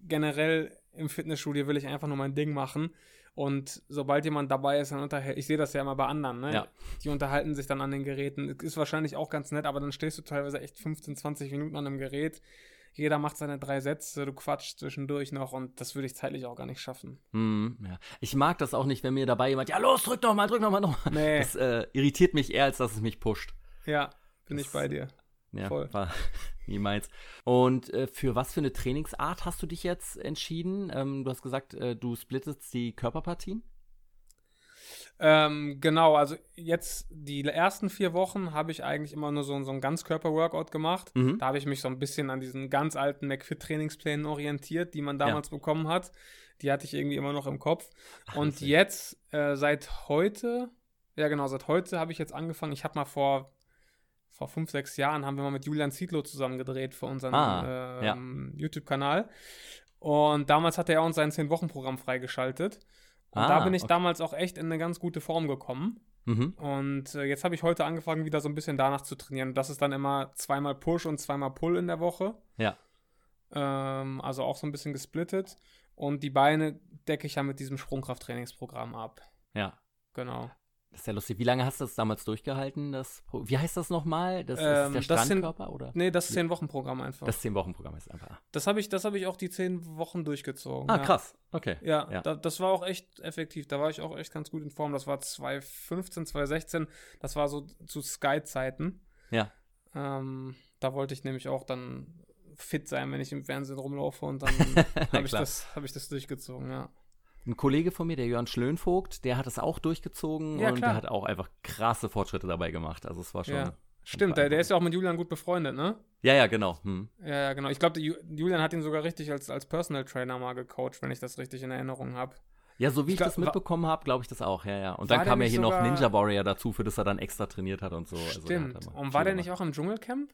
generell im Fitnessstudio will ich einfach nur mein Ding machen. Und sobald jemand dabei ist, dann unterhält, ich sehe das ja immer bei anderen, ne? Ja. Die unterhalten sich dann an den Geräten. Ist wahrscheinlich auch ganz nett, aber dann stehst du teilweise echt 15, 20 Minuten an einem Gerät. Jeder macht seine drei Sätze, du quatschst zwischendurch noch und das würde ich zeitlich auch gar nicht schaffen. Mm, ja. Ich mag das auch nicht, wenn mir dabei jemand, ja los, drück doch mal, drück doch mal noch. Nee. Das äh, irritiert mich eher, als dass es mich pusht. Ja, bin das, ich bei dir. Ja, Voll. war niemals. Und äh, für was für eine Trainingsart hast du dich jetzt entschieden? Ähm, du hast gesagt, äh, du splittest die Körperpartien? Ähm, genau, also jetzt die ersten vier Wochen habe ich eigentlich immer nur so, so ein Ganzkörper-Workout gemacht. Mhm. Da habe ich mich so ein bisschen an diesen ganz alten McFit-Trainingsplänen orientiert, die man damals ja. bekommen hat. Die hatte ich irgendwie immer noch im Kopf. Ach, Und jetzt, äh, seit heute, ja genau, seit heute habe ich jetzt angefangen. Ich habe mal vor vor fünf, sechs Jahren haben wir mal mit Julian Zietlow zusammen gedreht für unseren ah, ähm, ja. YouTube-Kanal. Und damals hat er uns sein Zehn-Wochen-Programm freigeschaltet. Und ah, da bin ich okay. damals auch echt in eine ganz gute Form gekommen. Mhm. Und äh, jetzt habe ich heute angefangen, wieder so ein bisschen danach zu trainieren. Das ist dann immer zweimal Push und zweimal Pull in der Woche. Ja. Ähm, also auch so ein bisschen gesplittet. Und die Beine decke ich ja mit diesem Sprungkrafttrainingsprogramm ab. Ja. Genau. Das ist ja lustig. Wie lange hast du das damals durchgehalten? Das wie heißt das nochmal? Das ähm, ist der Strandkörper, zehn, oder? Nee, das Zehn-Wochen-Programm einfach. Das Zehn-Wochen-Programm ist einfach. Das habe ich, hab ich auch die zehn Wochen durchgezogen. Ah, ja. krass. Okay. Ja, ja. Da, das war auch echt effektiv. Da war ich auch echt ganz gut in Form. Das war 2015, 2016. Das war so zu Sky-Zeiten. Ja. Ähm, da wollte ich nämlich auch dann fit sein, wenn ich im Fernsehen rumlaufe und dann habe ich, hab ich das durchgezogen, ja. Ein Kollege von mir, der Jörn Schlönvogt, der hat es auch durchgezogen ja, und klar. der hat auch einfach krasse Fortschritte dabei gemacht. Also es war schon. Ja. Stimmt, der, der, ist ja auch mit Julian gut befreundet, ne? Ja, ja, genau. Hm. Ja, ja, genau. Ich glaube, Julian hat ihn sogar richtig als, als Personal Trainer mal gecoacht, wenn ich das richtig in Erinnerung habe. Ja, so wie ich, ich glaub, das mitbekommen habe, glaube ich das auch, ja, ja. Und dann kam ja hier noch Ninja Warrior dazu, für das er dann extra trainiert hat und so. Also Stimmt. Also und war der nicht auch im Dschungelcamp?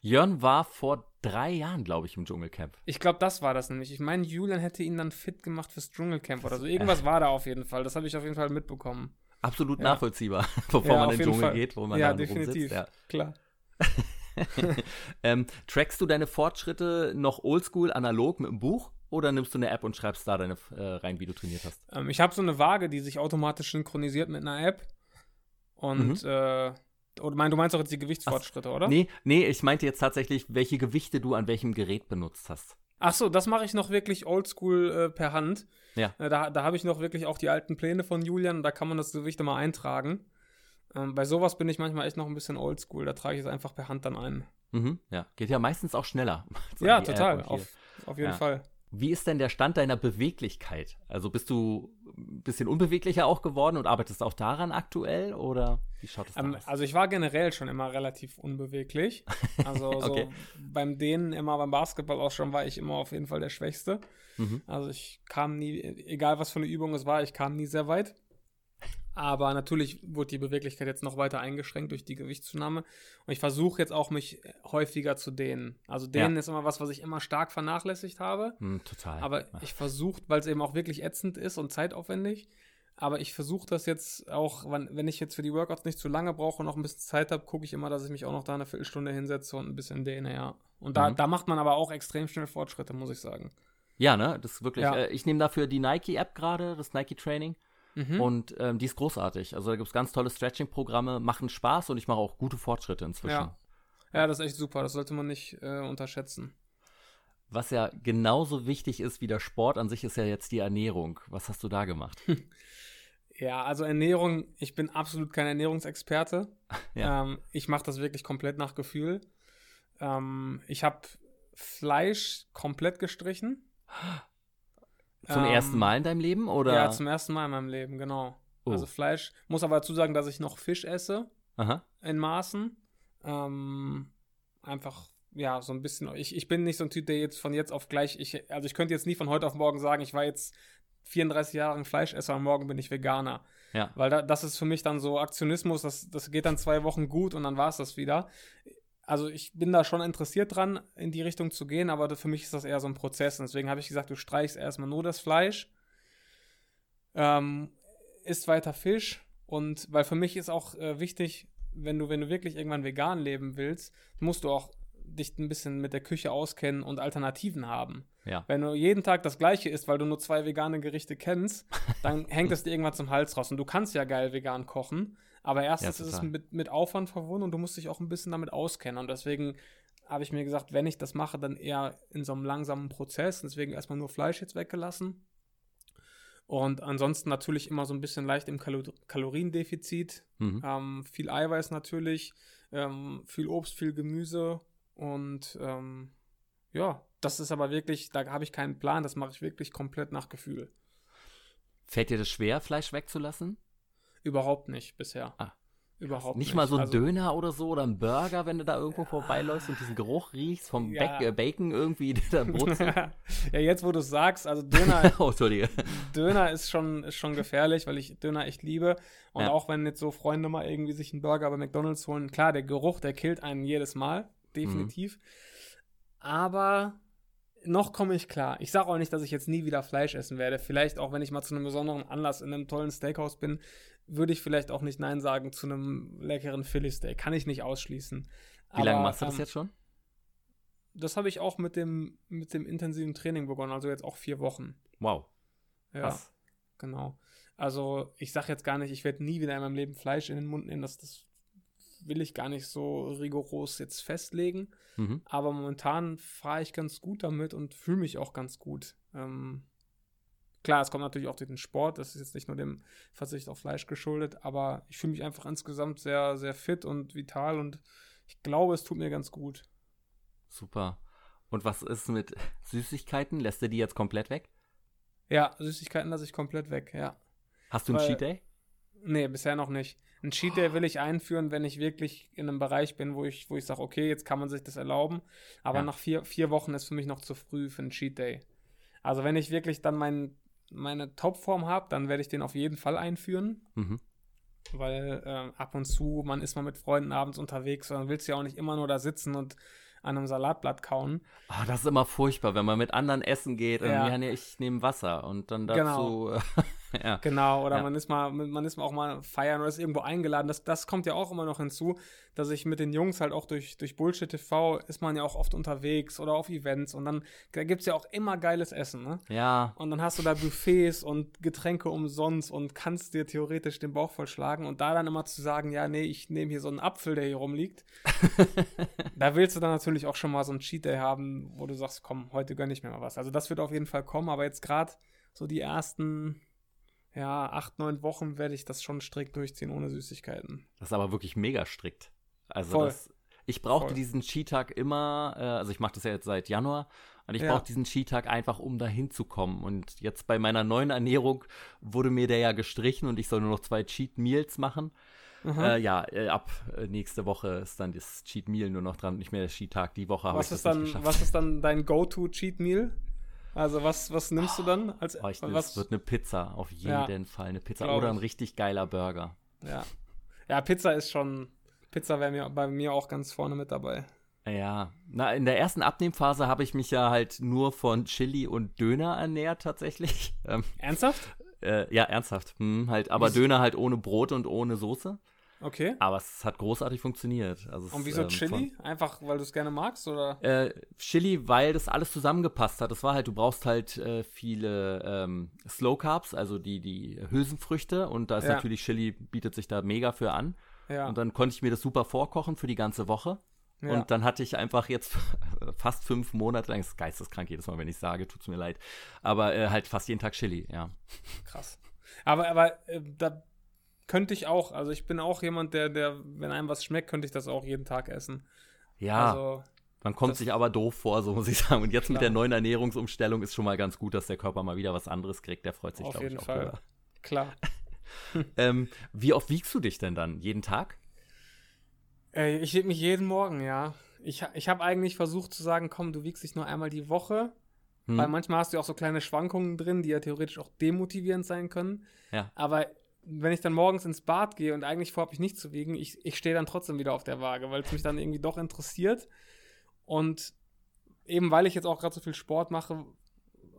Jörn war vor drei Jahren, glaube ich, im Dschungelcamp. Ich glaube, das war das nämlich. Ich meine, Julian hätte ihn dann fit gemacht fürs Dschungelcamp oder so. Irgendwas äh. war da auf jeden Fall. Das habe ich auf jeden Fall mitbekommen. Absolut ja. nachvollziehbar, bevor ja, man in den Dschungel Fall. geht, wo man ja, dann definitiv. rumsitzt. Ja, klar. ähm, trackst du deine Fortschritte noch oldschool analog mit dem Buch oder nimmst du eine App und schreibst da deine äh, rein, wie du trainiert hast? Ähm, ich habe so eine Waage, die sich automatisch synchronisiert mit einer App. Und mhm. äh, oder mein, du meinst auch jetzt die Gewichtsfortschritte, Ach, oder? Nee, nee, ich meinte jetzt tatsächlich, welche Gewichte du an welchem Gerät benutzt hast. Ach so, das mache ich noch wirklich oldschool äh, per Hand. Ja. Äh, da da habe ich noch wirklich auch die alten Pläne von Julian, da kann man das Gewicht immer eintragen. Ähm, bei sowas bin ich manchmal echt noch ein bisschen oldschool, da trage ich es einfach per Hand dann ein. Mhm, ja, geht ja meistens auch schneller. ja, total, auf, auf jeden ja. Fall. Wie ist denn der Stand deiner Beweglichkeit? Also bist du ein bisschen unbeweglicher auch geworden und arbeitest auch daran aktuell oder wie schaut es ähm, aus? Also ich war generell schon immer relativ unbeweglich. Also okay. so beim Dehnen immer beim Basketball auch schon war ich immer auf jeden Fall der Schwächste. Mhm. Also ich kam nie, egal was für eine Übung es war, ich kam nie sehr weit. Aber natürlich wurde die Beweglichkeit jetzt noch weiter eingeschränkt durch die Gewichtszunahme. Und ich versuche jetzt auch, mich häufiger zu dehnen. Also dehnen ja. ist immer was, was ich immer stark vernachlässigt habe. Mm, total. Aber ich versuche, weil es eben auch wirklich ätzend ist und zeitaufwendig. Aber ich versuche das jetzt auch, wenn ich jetzt für die Workouts nicht zu lange brauche und noch ein bisschen Zeit habe, gucke ich immer, dass ich mich auch noch da eine Viertelstunde hinsetze und ein bisschen dehne, ja. Und da, mhm. da macht man aber auch extrem schnell Fortschritte, muss ich sagen. Ja, ne? Das ist wirklich. Ja. Äh, ich nehme dafür die Nike-App gerade, das Nike Training. Mhm. Und ähm, die ist großartig. Also da gibt es ganz tolle Stretching-Programme, machen Spaß und ich mache auch gute Fortschritte inzwischen. Ja. ja, das ist echt super. Das sollte man nicht äh, unterschätzen. Was ja genauso wichtig ist wie der Sport an sich, ist ja jetzt die Ernährung. Was hast du da gemacht? Ja, also Ernährung, ich bin absolut kein Ernährungsexperte. Ja. Ähm, ich mache das wirklich komplett nach Gefühl. Ähm, ich habe Fleisch komplett gestrichen. Zum ähm, ersten Mal in deinem Leben, oder? Ja, zum ersten Mal in meinem Leben, genau. Oh. Also Fleisch. Muss aber dazu sagen, dass ich noch Fisch esse. Aha. In Maßen. Ähm, einfach, ja, so ein bisschen. Ich, ich bin nicht so ein Typ, der jetzt von jetzt auf gleich. Ich, also ich könnte jetzt nie von heute auf morgen sagen, ich war jetzt 34 Jahre ein Fleischesser und morgen bin ich Veganer. Ja. Weil da, das ist für mich dann so Aktionismus, das, das geht dann zwei Wochen gut und dann war es das wieder also ich bin da schon interessiert dran, in die Richtung zu gehen, aber für mich ist das eher so ein Prozess. Und deswegen habe ich gesagt, du streichst erstmal nur das Fleisch, ähm, isst weiter Fisch und weil für mich ist auch äh, wichtig, wenn du, wenn du wirklich irgendwann vegan leben willst, musst du auch dich ein bisschen mit der Küche auskennen und Alternativen haben. Ja. Wenn du jeden Tag das gleiche isst, weil du nur zwei vegane Gerichte kennst, dann hängt es dir irgendwann zum Hals raus. Und du kannst ja geil vegan kochen, aber erstens ja, ist es mit, mit Aufwand verbunden und du musst dich auch ein bisschen damit auskennen. Und deswegen habe ich mir gesagt, wenn ich das mache, dann eher in so einem langsamen Prozess. Deswegen erstmal nur Fleisch jetzt weggelassen. Und ansonsten natürlich immer so ein bisschen leicht im Kalo Kaloriendefizit. Mhm. Ähm, viel Eiweiß natürlich, ähm, viel Obst, viel Gemüse. Und ähm, ja, das ist aber wirklich, da habe ich keinen Plan, das mache ich wirklich komplett nach Gefühl. Fällt dir das schwer, Fleisch wegzulassen? Überhaupt nicht bisher. Ah. Überhaupt nicht. Nicht mal so ein also, Döner oder so oder ein Burger, wenn du da irgendwo vorbeiläufst und diesen Geruch riechst vom ja. Back, äh, Bacon irgendwie, der da brutzelt. ja, jetzt wo du es sagst, also Döner, oh, Döner ist schon, ist schon gefährlich, weil ich Döner echt liebe. Und ja. auch wenn jetzt so Freunde mal irgendwie sich einen Burger bei McDonalds holen, klar, der Geruch, der killt einen jedes Mal, definitiv. Mhm. Aber noch komme ich klar. Ich sage auch nicht, dass ich jetzt nie wieder Fleisch essen werde. Vielleicht auch, wenn ich mal zu einem besonderen Anlass in einem tollen Steakhouse bin, würde ich vielleicht auch nicht Nein sagen zu einem leckeren Philly Steak. Kann ich nicht ausschließen. Wie Aber, lange machst du das ähm, jetzt schon? Das habe ich auch mit dem, mit dem intensiven Training begonnen, also jetzt auch vier Wochen. Wow. Ja, Was? genau. Also ich sage jetzt gar nicht, ich werde nie wieder in meinem Leben Fleisch in den Mund nehmen. Das, das will ich gar nicht so rigoros jetzt festlegen. Mhm. Aber momentan fahre ich ganz gut damit und fühle mich auch ganz gut. Ähm, Klar, es kommt natürlich auch durch den Sport, das ist jetzt nicht nur dem Verzicht auf Fleisch geschuldet, aber ich fühle mich einfach insgesamt sehr, sehr fit und vital und ich glaube, es tut mir ganz gut. Super. Und was ist mit Süßigkeiten? Lässt du die jetzt komplett weg? Ja, Süßigkeiten lasse ich komplett weg, ja. Hast du einen Weil, Cheat Day? Nee, bisher noch nicht. Ein Cheat Day will ich einführen, wenn ich wirklich in einem Bereich bin, wo ich, wo ich sage, okay, jetzt kann man sich das erlauben. Aber ja. nach vier, vier Wochen ist für mich noch zu früh für einen Cheat Day. Also wenn ich wirklich dann meinen meine Topform habe, dann werde ich den auf jeden Fall einführen. Mhm. Weil äh, ab und zu, man ist mal mit Freunden abends unterwegs und dann willst du ja auch nicht immer nur da sitzen und an einem Salatblatt kauen. Oh, das ist immer furchtbar, wenn man mit anderen essen geht. Ja. Und, ja nee, ich nehme Wasser und dann dazu. Genau. ja. Genau, oder ja. man ist mal, man ist mal auch mal feiern oder ist irgendwo eingeladen. Das, das kommt ja auch immer noch hinzu, dass ich mit den Jungs halt auch durch, durch Bullshit TV ist man ja auch oft unterwegs oder auf Events und dann da gibt es ja auch immer geiles Essen, ne? Ja. Und dann hast du da Buffets und Getränke umsonst und kannst dir theoretisch den Bauch vollschlagen und da dann immer zu sagen, ja, nee, ich nehme hier so einen Apfel, der hier rumliegt. da willst du dann natürlich auch schon mal so einen Cheat Day haben, wo du sagst, komm, heute gönne ich mir mal was. Also das wird auf jeden Fall kommen, aber jetzt gerade so die ersten ja, acht, neun Wochen werde ich das schon strikt durchziehen ohne Süßigkeiten. Das ist aber wirklich mega strikt. Also Voll. das, ich brauchte Voll. diesen Skitag immer, äh, also ich mache das ja jetzt seit Januar und ich ja. brauche diesen Skitag einfach, um da hinzukommen. Und jetzt bei meiner neuen Ernährung wurde mir der ja gestrichen und ich soll nur noch zwei Cheat Meals machen. Äh, ja, äh, ab äh, nächste Woche ist dann das Cheat Meal nur noch dran, nicht mehr der Cheat-Tag. Die Woche habe ich das dann, nicht geschafft. Was ist dann dein Go-To-Cheat Meal? Also was, was nimmst du dann? Als, oh, ich, was? wird eine Pizza, auf jeden ja, Fall eine Pizza. Oder ein richtig geiler Burger. Ja. Ja, Pizza ist schon, Pizza wäre mir bei mir auch ganz vorne mit dabei. Ja, na, in der ersten Abnehmphase habe ich mich ja halt nur von Chili und Döner ernährt, tatsächlich. Ähm, ernsthaft? Äh, ja, ernsthaft. Hm, halt, aber Döner halt ohne Brot und ohne Soße. Okay. Aber es hat großartig funktioniert. Also und wieso ähm, Chili? Einfach, weil du es gerne magst, oder? Äh, Chili, weil das alles zusammengepasst hat. Das war halt, du brauchst halt äh, viele ähm, Slow Carbs, also die, die Hülsenfrüchte. Und da ist ja. natürlich Chili, bietet sich da mega für an. Ja. Und dann konnte ich mir das super vorkochen für die ganze Woche. Ja. Und dann hatte ich einfach jetzt fast fünf Monate lang, das ist geisteskrank jedes Mal, wenn ich sage, tut es mir leid, aber äh, halt fast jeden Tag Chili, ja. Krass. Aber, aber äh, da könnte ich auch. Also ich bin auch jemand, der, der, wenn einem was schmeckt, könnte ich das auch jeden Tag essen. Ja. Also, man kommt sich aber doof vor, so muss ich sagen. Und jetzt klar. mit der neuen Ernährungsumstellung ist schon mal ganz gut, dass der Körper mal wieder was anderes kriegt. Der freut sich, glaube ich, auch. Auf jeden Fall. Klar. ähm, wie oft wiegst du dich denn dann? Jeden Tag? Ey, ich wiege mich jeden Morgen, ja. Ich, ich habe eigentlich versucht zu sagen, komm, du wiegst dich nur einmal die Woche. Hm. Weil manchmal hast du auch so kleine Schwankungen drin, die ja theoretisch auch demotivierend sein können. Ja. Aber wenn ich dann morgens ins Bad gehe und eigentlich vorhabe ich nicht zu wiegen, ich, ich stehe dann trotzdem wieder auf der Waage, weil es mich dann irgendwie doch interessiert. Und eben weil ich jetzt auch gerade so viel Sport mache,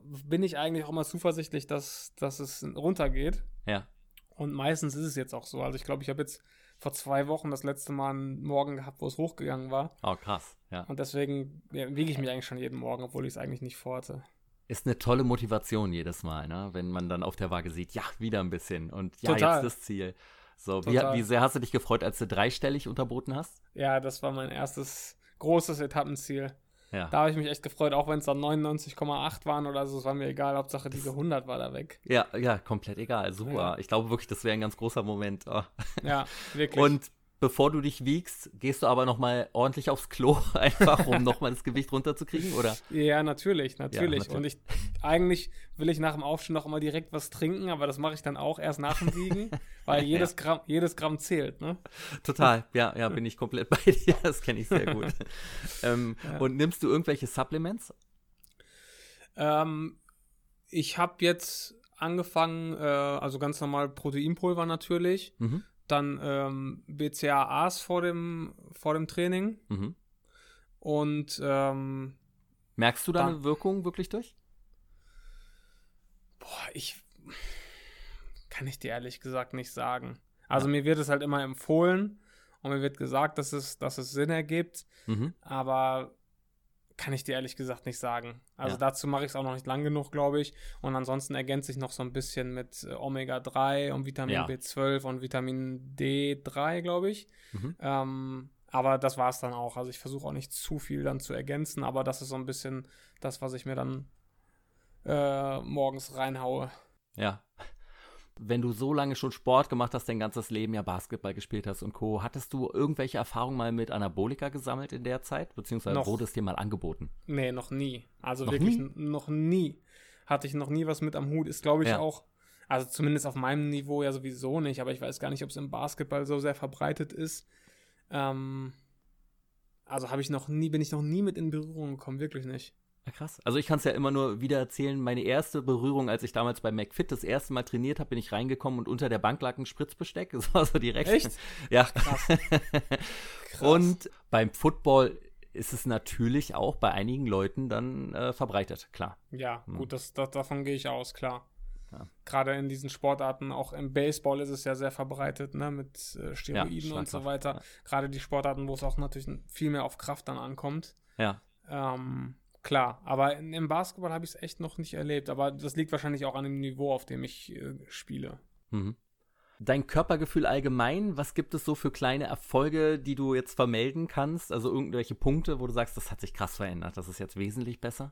bin ich eigentlich auch immer zuversichtlich, dass, dass es runtergeht. Ja. Und meistens ist es jetzt auch so. Also ich glaube, ich habe jetzt vor zwei Wochen das letzte Mal einen Morgen gehabt, wo es hochgegangen war. Oh, krass, ja. Und deswegen ja, wiege ich mich eigentlich schon jeden Morgen, obwohl ich es eigentlich nicht vorhatte. Ist eine tolle Motivation jedes Mal, ne? wenn man dann auf der Waage sieht, ja, wieder ein bisschen und ja, Total. jetzt das Ziel. So, wie, wie, sehr hast du dich gefreut, als du dreistellig unterboten hast? Ja, das war mein erstes großes Etappenziel. Ja. Da habe ich mich echt gefreut, auch wenn es dann 99,8 waren oder so, es war mir egal, Hauptsache diese 100 war da weg. Ja, ja, komplett egal, super. Ja. Ich glaube wirklich, das wäre ein ganz großer Moment. Oh. Ja, wirklich. Und bevor du dich wiegst, gehst du aber noch mal ordentlich aufs Klo, einfach um noch mal das Gewicht runterzukriegen, oder? Ja, natürlich, natürlich. Ja, natürlich. Und ich eigentlich will ich nach dem Aufstehen noch immer direkt was trinken, aber das mache ich dann auch erst nach dem Wiegen, weil jedes ja. Gramm jedes Gramm zählt, ne? Total, ja, ja, bin ich komplett bei dir. Das kenne ich sehr gut. ähm, ja. Und nimmst du irgendwelche Supplements? Ähm, ich habe jetzt angefangen, äh, also ganz normal Proteinpulver natürlich. Mhm dann ähm, BCAAs vor dem, vor dem Training. Mhm. Und ähm, merkst du da eine Wirkung wirklich durch? Boah, ich kann ich dir ehrlich gesagt nicht sagen. Also ja. mir wird es halt immer empfohlen und mir wird gesagt, dass es, dass es Sinn ergibt. Mhm. Aber kann ich dir ehrlich gesagt nicht sagen. Also ja. dazu mache ich es auch noch nicht lang genug, glaube ich. Und ansonsten ergänze ich noch so ein bisschen mit äh, Omega-3 und Vitamin ja. B12 und Vitamin D3, glaube ich. Mhm. Ähm, aber das war es dann auch. Also ich versuche auch nicht zu viel dann zu ergänzen, aber das ist so ein bisschen das, was ich mir dann äh, morgens reinhaue. Ja wenn du so lange schon Sport gemacht hast, dein ganzes Leben ja Basketball gespielt hast und Co., hattest du irgendwelche Erfahrungen mal mit Anabolika gesammelt in der Zeit? Beziehungsweise noch, wurde es dir mal angeboten? Nee, noch nie. Also noch wirklich nie? noch nie. Hatte ich noch nie was mit am Hut. Ist, glaube ich, ja. auch, also zumindest auf meinem Niveau ja sowieso nicht, aber ich weiß gar nicht, ob es im Basketball so sehr verbreitet ist. Ähm, also habe ich noch nie, bin ich noch nie mit in Berührung gekommen, wirklich nicht. Ja, krass. Also ich kann es ja immer nur wieder erzählen, meine erste Berührung, als ich damals bei McFit das erste Mal trainiert habe, bin ich reingekommen und unter der Bank lag ein Spritzbesteck. Das war so direkt. Echt? Ja. Krass. krass. Und beim Football ist es natürlich auch bei einigen Leuten dann äh, verbreitet, klar. Ja, mhm. gut, das, das, davon gehe ich aus, klar. Ja. Gerade in diesen Sportarten, auch im Baseball ist es ja sehr verbreitet, ne, mit äh, Steroiden ja, und so weiter. Ja. Gerade die Sportarten, wo es auch natürlich viel mehr auf Kraft dann ankommt. Ja. Ähm, Klar, aber im Basketball habe ich es echt noch nicht erlebt. Aber das liegt wahrscheinlich auch an dem Niveau, auf dem ich äh, spiele. Mhm. Dein Körpergefühl allgemein, was gibt es so für kleine Erfolge, die du jetzt vermelden kannst? Also irgendwelche Punkte, wo du sagst, das hat sich krass verändert, das ist jetzt wesentlich besser?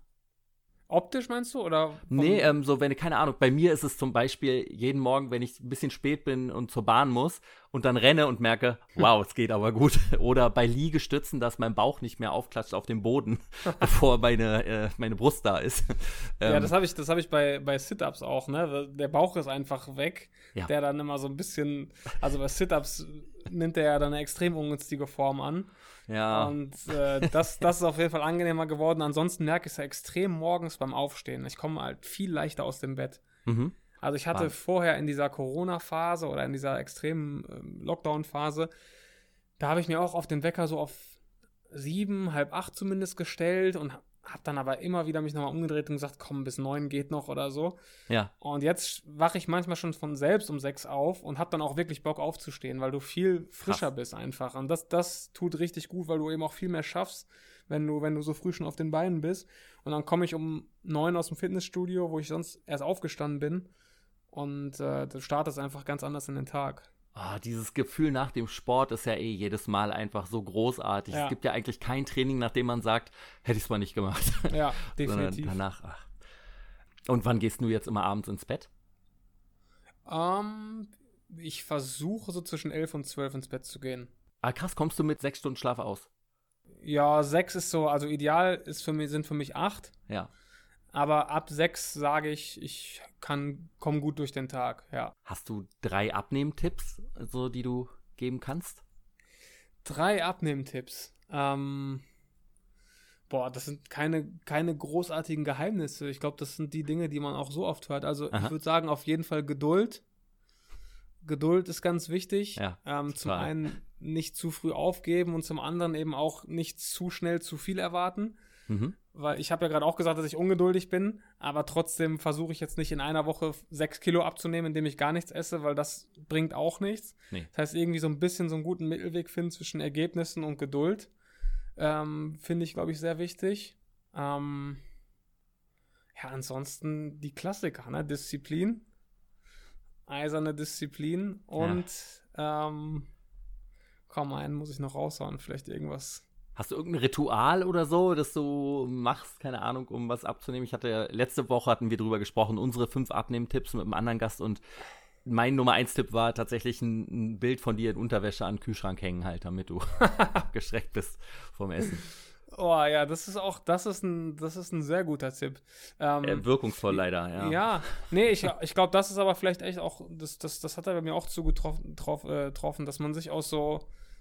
Optisch meinst du? Oder nee, ähm, so, wenn, keine Ahnung, bei mir ist es zum Beispiel jeden Morgen, wenn ich ein bisschen spät bin und zur Bahn muss und dann renne und merke, wow, es geht aber gut. Oder bei Liegestützen, dass mein Bauch nicht mehr aufklatscht auf dem Boden, bevor meine, äh, meine Brust da ist. ähm, ja, das habe ich, das hab ich bei, bei Sit-Ups auch, ne? Der Bauch ist einfach weg, ja. der dann immer so ein bisschen, also bei Sit-Ups nimmt er ja dann eine extrem ungünstige Form an. Ja. Und äh, das, das ist auf jeden Fall angenehmer geworden. Ansonsten merke ich es ja extrem morgens beim Aufstehen. Ich komme halt viel leichter aus dem Bett. Mhm. Also ich hatte Spannend. vorher in dieser Corona-Phase oder in dieser extremen äh, Lockdown-Phase, da habe ich mir auch auf den Wecker so auf sieben, halb acht zumindest gestellt und habe dann aber immer wieder mich nochmal umgedreht und gesagt, komm, bis neun geht noch oder so. Ja. Und jetzt wache ich manchmal schon von selbst um sechs auf und habe dann auch wirklich Bock aufzustehen, weil du viel frischer Krass. bist einfach. Und das, das tut richtig gut, weil du eben auch viel mehr schaffst, wenn du, wenn du so früh schon auf den Beinen bist. Und dann komme ich um neun aus dem Fitnessstudio, wo ich sonst erst aufgestanden bin. Und äh, du startest einfach ganz anders in den Tag. Oh, dieses Gefühl nach dem Sport ist ja eh jedes Mal einfach so großartig. Ja. Es gibt ja eigentlich kein Training, nach dem man sagt, hätte ich es mal nicht gemacht. Ja, definitiv. danach, ach. Und wann gehst du jetzt immer abends ins Bett? Um, ähm, ich versuche so zwischen elf und zwölf ins Bett zu gehen. Ah, krass, kommst du mit sechs Stunden Schlaf aus? Ja, sechs ist so, also ideal ist für mich, sind für mich acht. Ja. Aber ab sechs sage ich, ich kann, komme gut durch den Tag, ja. Hast du drei Abnehmtipps, so, die du geben kannst? Drei Abnehmtipps. Ähm, boah, das sind keine, keine großartigen Geheimnisse. Ich glaube, das sind die Dinge, die man auch so oft hört. Also Aha. ich würde sagen, auf jeden Fall Geduld. Geduld ist ganz wichtig. Ja, ähm, zum einen nicht zu früh aufgeben und zum anderen eben auch nicht zu schnell zu viel erwarten. Mhm. Weil ich habe ja gerade auch gesagt, dass ich ungeduldig bin, aber trotzdem versuche ich jetzt nicht in einer Woche sechs Kilo abzunehmen, indem ich gar nichts esse, weil das bringt auch nichts. Nee. Das heißt, irgendwie so ein bisschen so einen guten Mittelweg finden zwischen Ergebnissen und Geduld, ähm, finde ich, glaube ich, sehr wichtig. Ähm, ja, ansonsten die Klassiker, ne? Disziplin, eiserne Disziplin und ja. ähm, komm, einen muss ich noch raushauen, vielleicht irgendwas Hast du irgendein Ritual oder so, das du machst, keine Ahnung, um was abzunehmen? Ich hatte letzte Woche hatten wir drüber gesprochen, unsere fünf Abnehmtipps mit einem anderen Gast und mein Nummer eins Tipp war tatsächlich ein, ein, Bild von dir in Unterwäsche an den Kühlschrank hängen halt, damit du abgeschreckt bist vom Essen. Oh ja, das ist auch, das ist ein, das ist ein sehr guter Tipp. Ähm, äh, wirkungsvoll leider, ja. Ja, nee, ich, ich glaube, das ist aber vielleicht echt auch, das, das, das hat er bei mir auch zugetroffen, äh, getroffen, dass man sich aus so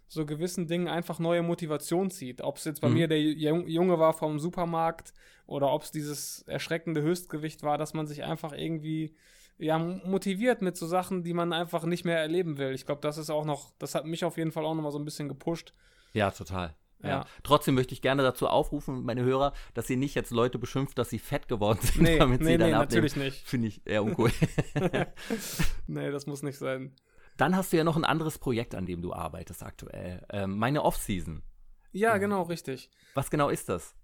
so gewissen Dingen einfach neue Motivation zieht. Ob es jetzt bei mhm. mir der Junge war vom Supermarkt oder ob es dieses erschreckende Höchstgewicht war, dass man sich einfach irgendwie ja, motiviert mit so Sachen, die man einfach nicht mehr erleben will. Ich glaube, das ist auch noch, das hat mich auf jeden Fall auch noch mal so ein bisschen gepusht. Ja, total. Ja. ja. Trotzdem möchte ich gerne dazu aufrufen, meine Hörer, dass ihr nicht jetzt Leute beschimpft, dass sie fett geworden sind, nee, damit nee, sie dann nee, abnehmen. natürlich nicht. Finde ich eher uncool. nee, das muss nicht sein. Dann hast du ja noch ein anderes Projekt, an dem du arbeitest aktuell. Ähm, meine Off-Season. Ja, mhm. genau, richtig. Was genau ist das?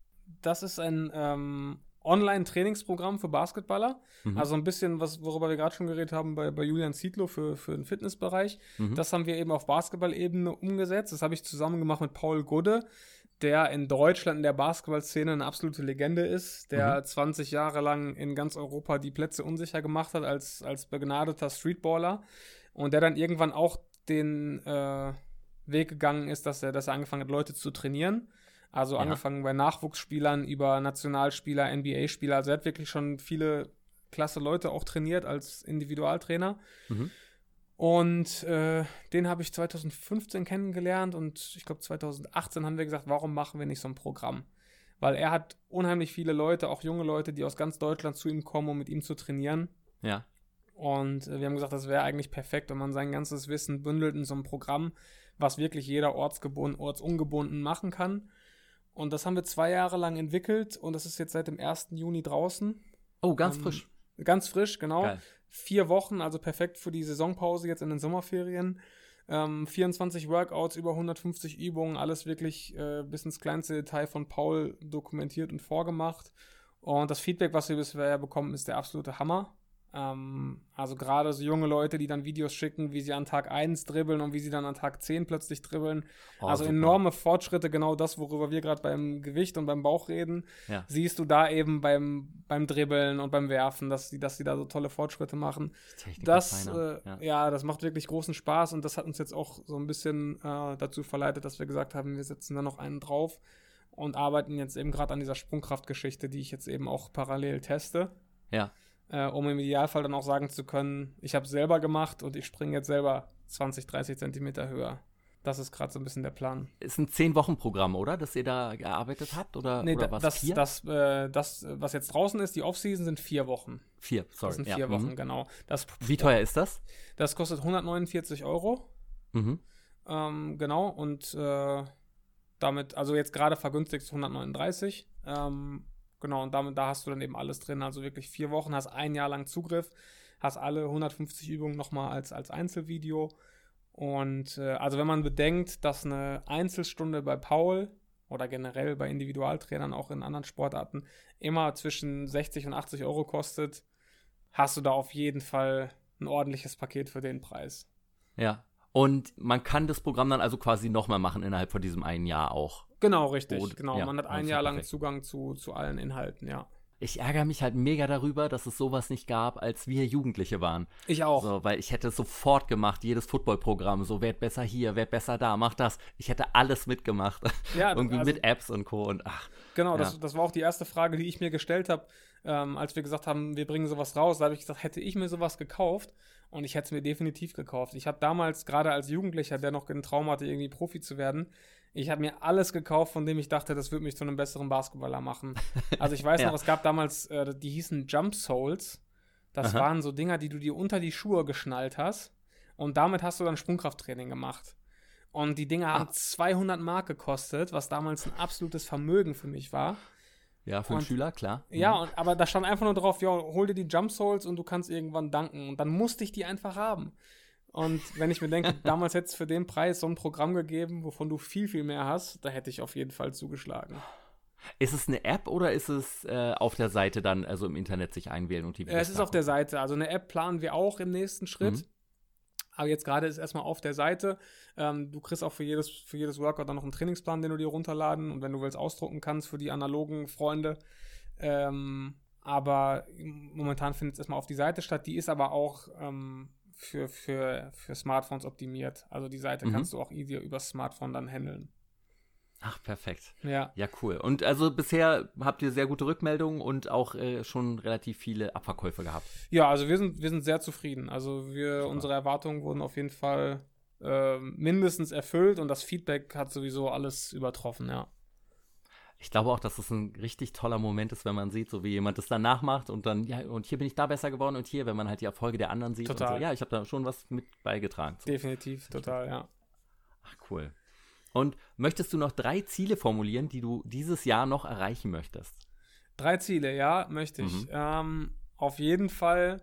Das ist ein ähm, Online-Trainingsprogramm für Basketballer. Mhm. Also ein bisschen, was, worüber wir gerade schon geredet haben bei, bei Julian Zietlow für, für den Fitnessbereich. Mhm. Das haben wir eben auf Basketball-Ebene umgesetzt. Das habe ich zusammen gemacht mit Paul Gudde, der in Deutschland in der Basketballszene eine absolute Legende ist, der mhm. 20 Jahre lang in ganz Europa die Plätze unsicher gemacht hat als, als begnadeter Streetballer und der dann irgendwann auch den äh, Weg gegangen ist, dass er, dass er angefangen hat, Leute zu trainieren. Also ja. angefangen bei Nachwuchsspielern über Nationalspieler, NBA-Spieler. Also er hat wirklich schon viele klasse Leute auch trainiert als Individualtrainer. Mhm. Und äh, den habe ich 2015 kennengelernt und ich glaube 2018 haben wir gesagt, warum machen wir nicht so ein Programm? Weil er hat unheimlich viele Leute, auch junge Leute, die aus ganz Deutschland zu ihm kommen, um mit ihm zu trainieren. Ja. Und äh, wir haben gesagt, das wäre eigentlich perfekt, wenn man sein ganzes Wissen bündelt in so einem Programm, was wirklich jeder ortsgebunden, ortsungebunden machen kann. Und das haben wir zwei Jahre lang entwickelt und das ist jetzt seit dem 1. Juni draußen. Oh, ganz ähm, frisch. Ganz frisch, genau. Geil. Vier Wochen, also perfekt für die Saisonpause jetzt in den Sommerferien. Ähm, 24 Workouts, über 150 Übungen, alles wirklich äh, bis ins kleinste Detail von Paul dokumentiert und vorgemacht. Und das Feedback, was wir bisher bekommen, ist der absolute Hammer. Ähm, also gerade so junge Leute, die dann Videos schicken, wie sie an Tag 1 dribbeln und wie sie dann an Tag 10 plötzlich dribbeln. Oh, also super. enorme Fortschritte, genau das, worüber wir gerade beim Gewicht und beim Bauch reden, ja. siehst du da eben beim, beim Dribbeln und beim Werfen, dass sie, dass sie da so tolle Fortschritte machen. Das, äh, ja. ja. das macht wirklich großen Spaß und das hat uns jetzt auch so ein bisschen äh, dazu verleitet, dass wir gesagt haben, wir setzen da noch einen drauf und arbeiten jetzt eben gerade an dieser Sprungkraftgeschichte, die ich jetzt eben auch parallel teste. Ja äh, um im Idealfall dann auch sagen zu können, ich habe es selber gemacht und ich springe jetzt selber 20, 30 Zentimeter höher. Das ist gerade so ein bisschen der Plan. Ist ein Zehn-Wochen-Programm, oder? Das ihr da gearbeitet habt? Oder, nee, oder was? Das, vier? Das, äh, das, was jetzt draußen ist, die Off-Season, sind vier Wochen. Vier, sorry. Das sind vier ja. Wochen, mhm. genau. Das, Wie teuer ist das? Das kostet 149 Euro. Mhm. Ähm, genau, und äh, damit, also jetzt gerade vergünstigt 139. Ähm, Genau, und damit, da hast du dann eben alles drin. Also wirklich vier Wochen, hast ein Jahr lang Zugriff, hast alle 150 Übungen nochmal als, als Einzelvideo. Und äh, also wenn man bedenkt, dass eine Einzelstunde bei Paul oder generell bei Individualtrainern auch in anderen Sportarten immer zwischen 60 und 80 Euro kostet, hast du da auf jeden Fall ein ordentliches Paket für den Preis. Ja. Und man kann das Programm dann also quasi nochmal machen innerhalb von diesem einen Jahr auch. Genau, richtig. Und, genau, ja, man hat ein Jahr lang perfekt. Zugang zu, zu allen Inhalten, ja. Ich ärgere mich halt mega darüber, dass es sowas nicht gab, als wir Jugendliche waren. Ich auch. So, weil ich hätte sofort gemacht, jedes Footballprogramm, so, werd besser hier, werd besser da, mach das. Ich hätte alles mitgemacht. Ja, Irgendwie also, mit Apps und Co. und ach. Genau, ja. das, das war auch die erste Frage, die ich mir gestellt habe, ähm, als wir gesagt haben, wir bringen sowas raus. Da habe ich gesagt, hätte ich mir sowas gekauft und ich hätte es mir definitiv gekauft. Ich habe damals, gerade als Jugendlicher, der noch den Traum hatte, irgendwie Profi zu werden, ich habe mir alles gekauft, von dem ich dachte, das würde mich zu einem besseren Basketballer machen. Also ich weiß ja. noch, es gab damals, äh, die hießen Jump Souls. Das Aha. waren so Dinger, die du dir unter die Schuhe geschnallt hast. Und damit hast du dann Sprungkrafttraining gemacht. Und die Dinge haben ah. 200 Mark gekostet, was damals ein absolutes Vermögen für mich war. Ja, für und, einen Schüler, klar. Mhm. Ja, und, aber da stand einfach nur drauf, ja, hol dir die Jump Souls und du kannst irgendwann danken. Und dann musste ich die einfach haben. Und wenn ich mir denke, damals hätte es für den Preis so ein Programm gegeben, wovon du viel, viel mehr hast, da hätte ich auf jeden Fall zugeschlagen. Ist es eine App oder ist es äh, auf der Seite dann, also im Internet sich einwählen und die Videos Es ist auf der Seite. Also eine App planen wir auch im nächsten Schritt. Mhm. Aber jetzt gerade ist erstmal auf der Seite. Ähm, du kriegst auch für jedes, für jedes Workout dann noch einen Trainingsplan, den du dir runterladen und wenn du willst, ausdrucken kannst für die analogen Freunde. Ähm, aber momentan findet es erstmal auf die Seite statt. Die ist aber auch ähm, für, für, für Smartphones optimiert. Also die Seite mhm. kannst du auch easier über Smartphone dann handeln. Ach, perfekt. Ja. Ja, cool. Und also bisher habt ihr sehr gute Rückmeldungen und auch äh, schon relativ viele Abverkäufe gehabt. Ja, also wir sind, wir sind sehr zufrieden. Also wir, unsere Erwartungen wurden auf jeden Fall äh, mindestens erfüllt und das Feedback hat sowieso alles übertroffen, ja. Ich glaube auch, dass es ein richtig toller Moment ist, wenn man sieht, so wie jemand das dann nachmacht und dann, ja, und hier bin ich da besser geworden und hier, wenn man halt die Erfolge der anderen sieht. Total. So, ja, ich habe da schon was mit beigetragen. So. Definitiv, total, ja. Ach, cool. Und möchtest du noch drei Ziele formulieren, die du dieses Jahr noch erreichen möchtest? Drei Ziele, ja, möchte ich. Mhm. Ähm, auf jeden Fall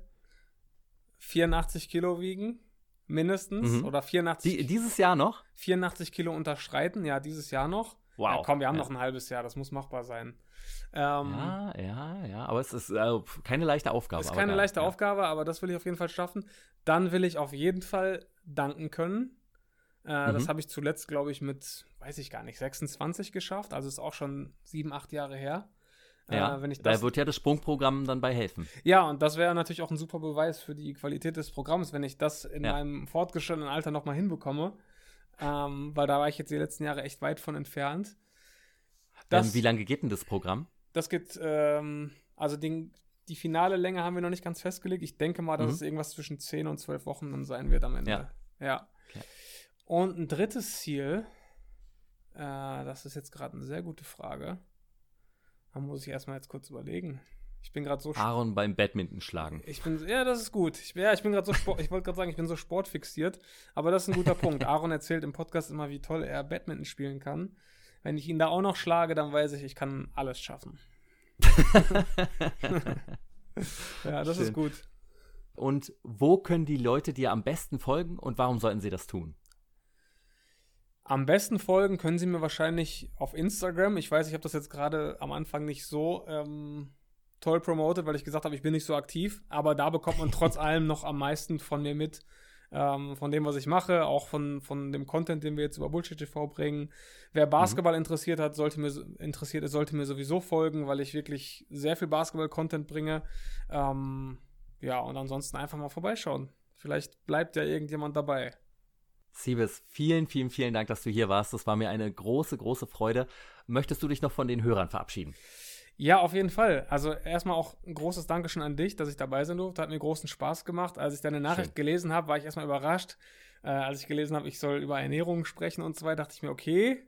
84 Kilo wiegen, mindestens. Mhm. Oder 84. Die, dieses Jahr noch? 84 Kilo unterschreiten, ja, dieses Jahr noch. Wow. Ja, komm, wir haben ja. noch ein halbes Jahr, das muss machbar sein. Ähm, ja, ja, ja, aber es ist äh, keine leichte Aufgabe. Es ist keine leichte ja. Aufgabe, aber das will ich auf jeden Fall schaffen. Dann will ich auf jeden Fall danken können. Äh, mhm. Das habe ich zuletzt, glaube ich, mit, weiß ich gar nicht, 26 geschafft. Also ist auch schon sieben, acht Jahre her. Äh, ja, äh, wenn ich das, da wird ja das Sprungprogramm dann bei helfen. Ja, und das wäre natürlich auch ein super Beweis für die Qualität des Programms, wenn ich das in ja. meinem fortgeschrittenen Alter nochmal hinbekomme. Ähm, weil da war ich jetzt die letzten Jahre echt weit von entfernt. Ähm, das, ähm, wie lange geht denn das Programm? Das geht, ähm, also den, die finale Länge haben wir noch nicht ganz festgelegt. Ich denke mal, dass mhm. es irgendwas zwischen 10 und 12 Wochen dann sein wird am Ende. Ja. ja. Okay. Und ein drittes Ziel, äh, das ist jetzt gerade eine sehr gute Frage. Da muss ich erstmal jetzt kurz überlegen. Ich bin gerade so. Aaron beim Badminton schlagen. Ich bin, ja, das ist gut. Ich, ja, ich bin gerade so Sport, ich wollte gerade sagen, ich bin so sportfixiert, aber das ist ein guter Punkt. Aaron erzählt im Podcast immer, wie toll er Badminton spielen kann. Wenn ich ihn da auch noch schlage, dann weiß ich, ich kann alles schaffen. ja, das Schön. ist gut. Und wo können die Leute dir am besten folgen und warum sollten sie das tun? Am besten folgen können Sie mir wahrscheinlich auf Instagram. Ich weiß, ich habe das jetzt gerade am Anfang nicht so ähm, toll promotet, weil ich gesagt habe, ich bin nicht so aktiv. Aber da bekommt man trotz allem noch am meisten von mir mit. Ähm, von dem, was ich mache, auch von, von dem Content, den wir jetzt über Bullshit TV bringen. Wer Basketball mhm. interessiert hat, sollte mir interessiert ist, sollte mir sowieso folgen, weil ich wirklich sehr viel Basketball-Content bringe. Ähm, ja, und ansonsten einfach mal vorbeischauen. Vielleicht bleibt ja irgendjemand dabei. Siebes, vielen, vielen, vielen Dank, dass du hier warst. Das war mir eine große, große Freude. Möchtest du dich noch von den Hörern verabschieden? Ja, auf jeden Fall. Also erstmal auch ein großes Dankeschön an dich, dass ich dabei sein durfte. Hat mir großen Spaß gemacht. Als ich deine Nachricht Schön. gelesen habe, war ich erstmal überrascht. Äh, als ich gelesen habe, ich soll über Ernährung sprechen und so weiter, dachte ich mir, okay,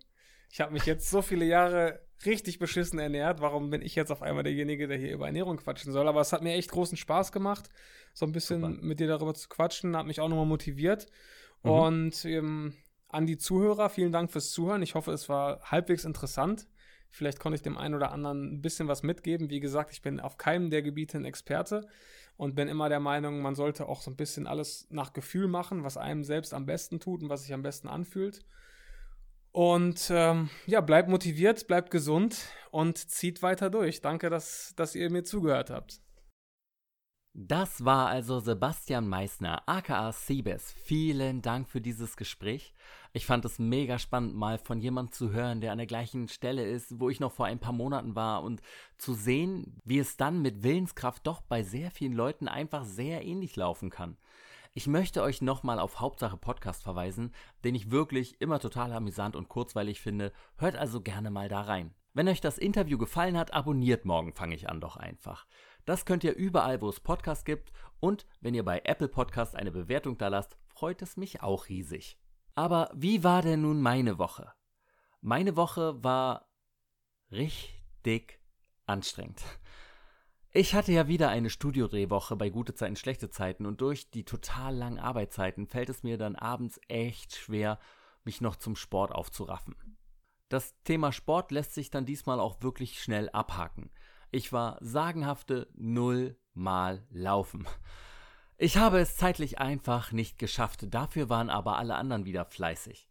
ich habe mich jetzt so viele Jahre richtig beschissen ernährt. Warum bin ich jetzt auf einmal derjenige, der hier über Ernährung quatschen soll? Aber es hat mir echt großen Spaß gemacht, so ein bisschen Super. mit dir darüber zu quatschen. Hat mich auch nochmal motiviert. Mhm. Und ähm, an die Zuhörer, vielen Dank fürs Zuhören. Ich hoffe, es war halbwegs interessant. Vielleicht konnte ich dem einen oder anderen ein bisschen was mitgeben. Wie gesagt, ich bin auf keinem der Gebiete ein Experte und bin immer der Meinung, man sollte auch so ein bisschen alles nach Gefühl machen, was einem selbst am besten tut und was sich am besten anfühlt. Und ähm, ja, bleibt motiviert, bleibt gesund und zieht weiter durch. Danke, dass, dass ihr mir zugehört habt. Das war also Sebastian Meissner, aka Siebes. Vielen Dank für dieses Gespräch. Ich fand es mega spannend, mal von jemandem zu hören, der an der gleichen Stelle ist, wo ich noch vor ein paar Monaten war und zu sehen, wie es dann mit Willenskraft doch bei sehr vielen Leuten einfach sehr ähnlich laufen kann. Ich möchte euch nochmal auf Hauptsache Podcast verweisen, den ich wirklich immer total amüsant und kurzweilig finde. Hört also gerne mal da rein. Wenn euch das Interview gefallen hat, abonniert morgen fange ich an doch einfach. Das könnt ihr überall, wo es Podcasts gibt und wenn ihr bei Apple Podcast eine Bewertung da lasst, freut es mich auch riesig. Aber wie war denn nun meine Woche? Meine Woche war richtig anstrengend. Ich hatte ja wieder eine Studiodrehwoche bei gute Zeiten, schlechte Zeiten und durch die total langen Arbeitszeiten fällt es mir dann abends echt schwer, mich noch zum Sport aufzuraffen. Das Thema Sport lässt sich dann diesmal auch wirklich schnell abhaken. Ich war sagenhafte null Mal laufen. Ich habe es zeitlich einfach nicht geschafft, dafür waren aber alle anderen wieder fleißig.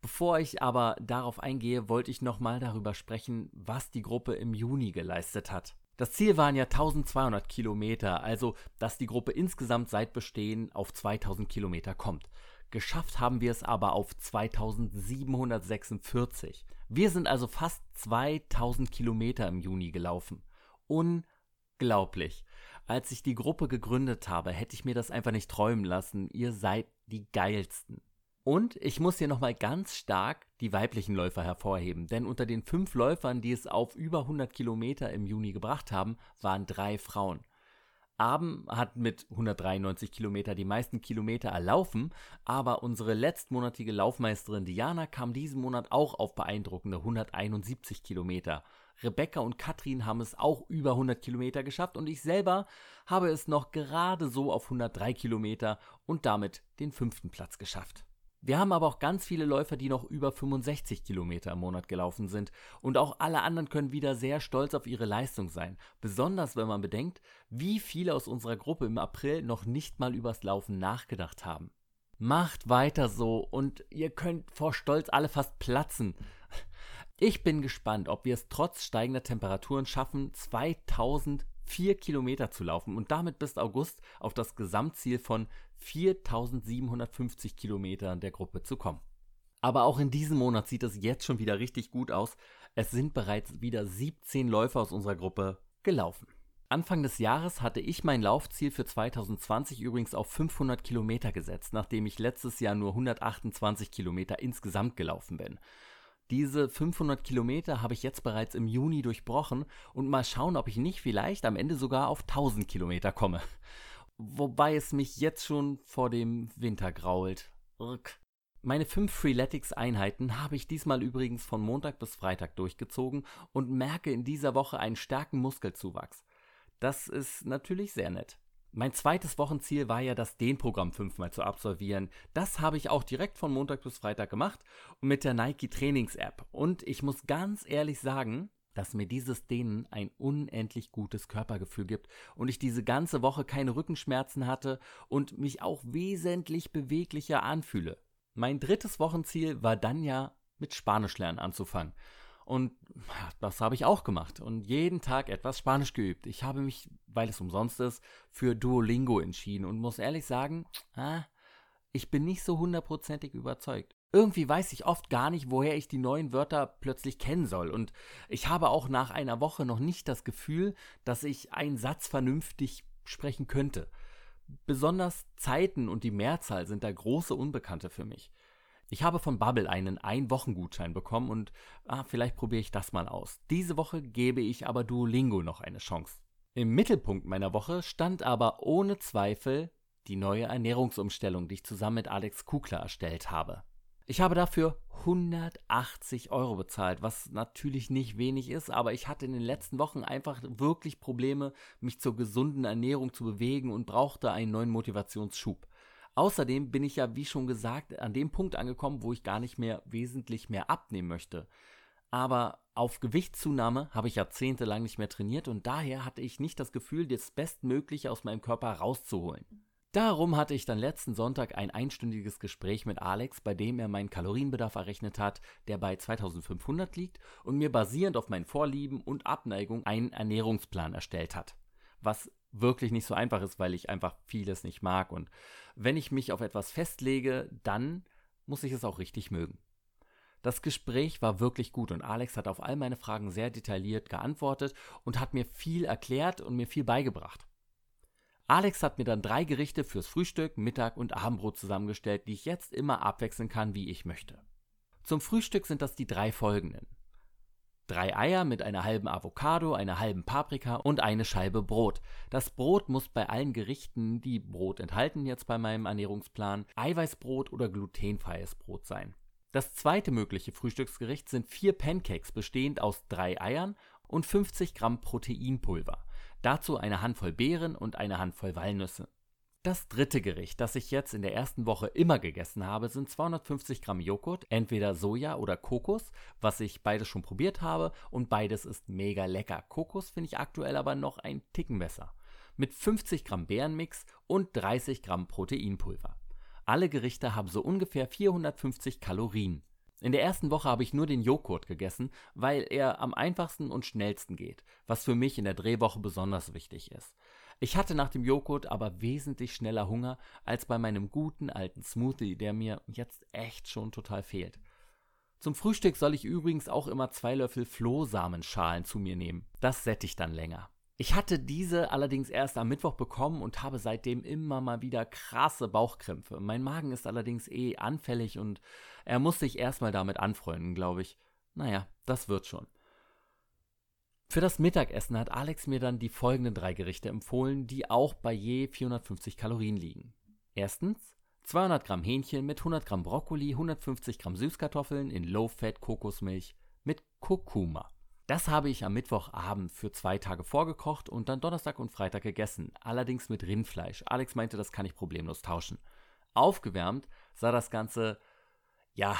Bevor ich aber darauf eingehe, wollte ich nochmal darüber sprechen, was die Gruppe im Juni geleistet hat. Das Ziel waren ja 1200 Kilometer, also dass die Gruppe insgesamt seit Bestehen auf 2000 Kilometer kommt. Geschafft haben wir es aber auf 2746. Wir sind also fast 2000 Kilometer im Juni gelaufen. Unglaublich. Als ich die Gruppe gegründet habe, hätte ich mir das einfach nicht träumen lassen. Ihr seid die geilsten. Und ich muss hier nochmal ganz stark die weiblichen Läufer hervorheben, denn unter den fünf Läufern, die es auf über 100 Kilometer im Juni gebracht haben, waren drei Frauen. Abend hat mit 193 Kilometer die meisten Kilometer erlaufen, aber unsere letztmonatige Laufmeisterin Diana kam diesen Monat auch auf beeindruckende 171 Kilometer. Rebecca und Katrin haben es auch über 100 Kilometer geschafft und ich selber habe es noch gerade so auf 103 Kilometer und damit den fünften Platz geschafft. Wir haben aber auch ganz viele Läufer, die noch über 65 Kilometer im Monat gelaufen sind. Und auch alle anderen können wieder sehr stolz auf ihre Leistung sein. Besonders wenn man bedenkt, wie viele aus unserer Gruppe im April noch nicht mal übers Laufen nachgedacht haben. Macht weiter so und ihr könnt vor Stolz alle fast platzen. Ich bin gespannt, ob wir es trotz steigender Temperaturen schaffen, 2004 Kilometer zu laufen und damit bis August auf das Gesamtziel von 4750 Kilometern der Gruppe zu kommen. Aber auch in diesem Monat sieht es jetzt schon wieder richtig gut aus. Es sind bereits wieder 17 Läufer aus unserer Gruppe gelaufen. Anfang des Jahres hatte ich mein Laufziel für 2020 übrigens auf 500 Kilometer gesetzt, nachdem ich letztes Jahr nur 128 Kilometer insgesamt gelaufen bin. Diese 500 Kilometer habe ich jetzt bereits im Juni durchbrochen und mal schauen, ob ich nicht vielleicht am Ende sogar auf 1000 Kilometer komme. Wobei es mich jetzt schon vor dem Winter grault. Rück. Meine fünf Freeletics-Einheiten habe ich diesmal übrigens von Montag bis Freitag durchgezogen und merke in dieser Woche einen starken Muskelzuwachs. Das ist natürlich sehr nett. Mein zweites Wochenziel war ja das Dehnprogramm fünfmal zu absolvieren. Das habe ich auch direkt von Montag bis Freitag gemacht mit der Nike Trainings App. Und ich muss ganz ehrlich sagen, dass mir dieses Dehnen ein unendlich gutes Körpergefühl gibt und ich diese ganze Woche keine Rückenschmerzen hatte und mich auch wesentlich beweglicher anfühle. Mein drittes Wochenziel war dann ja mit Spanisch lernen anzufangen. Und das habe ich auch gemacht und jeden Tag etwas Spanisch geübt. Ich habe mich, weil es umsonst ist, für Duolingo entschieden und muss ehrlich sagen, ah, ich bin nicht so hundertprozentig überzeugt. Irgendwie weiß ich oft gar nicht, woher ich die neuen Wörter plötzlich kennen soll. Und ich habe auch nach einer Woche noch nicht das Gefühl, dass ich einen Satz vernünftig sprechen könnte. Besonders Zeiten und die Mehrzahl sind da große Unbekannte für mich. Ich habe von Bubble einen Ein-Wochen-Gutschein bekommen und ah, vielleicht probiere ich das mal aus. Diese Woche gebe ich aber Duolingo noch eine Chance. Im Mittelpunkt meiner Woche stand aber ohne Zweifel die neue Ernährungsumstellung, die ich zusammen mit Alex Kugler erstellt habe. Ich habe dafür 180 Euro bezahlt, was natürlich nicht wenig ist, aber ich hatte in den letzten Wochen einfach wirklich Probleme, mich zur gesunden Ernährung zu bewegen und brauchte einen neuen Motivationsschub. Außerdem bin ich ja, wie schon gesagt, an dem Punkt angekommen, wo ich gar nicht mehr wesentlich mehr abnehmen möchte. Aber auf Gewichtszunahme habe ich jahrzehntelang nicht mehr trainiert und daher hatte ich nicht das Gefühl, das Bestmögliche aus meinem Körper rauszuholen. Darum hatte ich dann letzten Sonntag ein einstündiges Gespräch mit Alex, bei dem er meinen Kalorienbedarf errechnet hat, der bei 2500 liegt und mir basierend auf meinen Vorlieben und Abneigung einen Ernährungsplan erstellt hat. Was wirklich nicht so einfach ist, weil ich einfach vieles nicht mag. Und wenn ich mich auf etwas festlege, dann muss ich es auch richtig mögen. Das Gespräch war wirklich gut und Alex hat auf all meine Fragen sehr detailliert geantwortet und hat mir viel erklärt und mir viel beigebracht. Alex hat mir dann drei Gerichte fürs Frühstück, Mittag und Abendbrot zusammengestellt, die ich jetzt immer abwechseln kann, wie ich möchte. Zum Frühstück sind das die drei folgenden. Drei Eier mit einer halben Avocado, einer halben Paprika und eine Scheibe Brot. Das Brot muss bei allen Gerichten, die Brot enthalten jetzt bei meinem Ernährungsplan, Eiweißbrot oder glutenfreies Brot sein. Das zweite mögliche Frühstücksgericht sind vier Pancakes bestehend aus drei Eiern und 50 Gramm Proteinpulver. Dazu eine Handvoll Beeren und eine Handvoll Walnüsse. Das dritte Gericht, das ich jetzt in der ersten Woche immer gegessen habe, sind 250 Gramm Joghurt, entweder Soja oder Kokos, was ich beides schon probiert habe und beides ist mega lecker. Kokos finde ich aktuell aber noch ein Ticken besser. Mit 50 Gramm Beerenmix und 30 Gramm Proteinpulver. Alle Gerichte haben so ungefähr 450 Kalorien. In der ersten Woche habe ich nur den Joghurt gegessen, weil er am einfachsten und schnellsten geht, was für mich in der Drehwoche besonders wichtig ist. Ich hatte nach dem Joghurt aber wesentlich schneller Hunger als bei meinem guten alten Smoothie, der mir jetzt echt schon total fehlt. Zum Frühstück soll ich übrigens auch immer zwei Löffel Flohsamenschalen zu mir nehmen. Das sättigt dann länger. Ich hatte diese allerdings erst am Mittwoch bekommen und habe seitdem immer mal wieder krasse Bauchkrämpfe. Mein Magen ist allerdings eh anfällig und er muss sich erstmal damit anfreunden, glaube ich. Naja, das wird schon. Für das Mittagessen hat Alex mir dann die folgenden drei Gerichte empfohlen, die auch bei je 450 Kalorien liegen. Erstens 200 Gramm Hähnchen mit 100 Gramm Brokkoli, 150 Gramm Süßkartoffeln in Low-Fat Kokosmilch mit Kurkuma. Das habe ich am Mittwochabend für zwei Tage vorgekocht und dann Donnerstag und Freitag gegessen, allerdings mit Rindfleisch. Alex meinte, das kann ich problemlos tauschen. Aufgewärmt sah das Ganze, ja,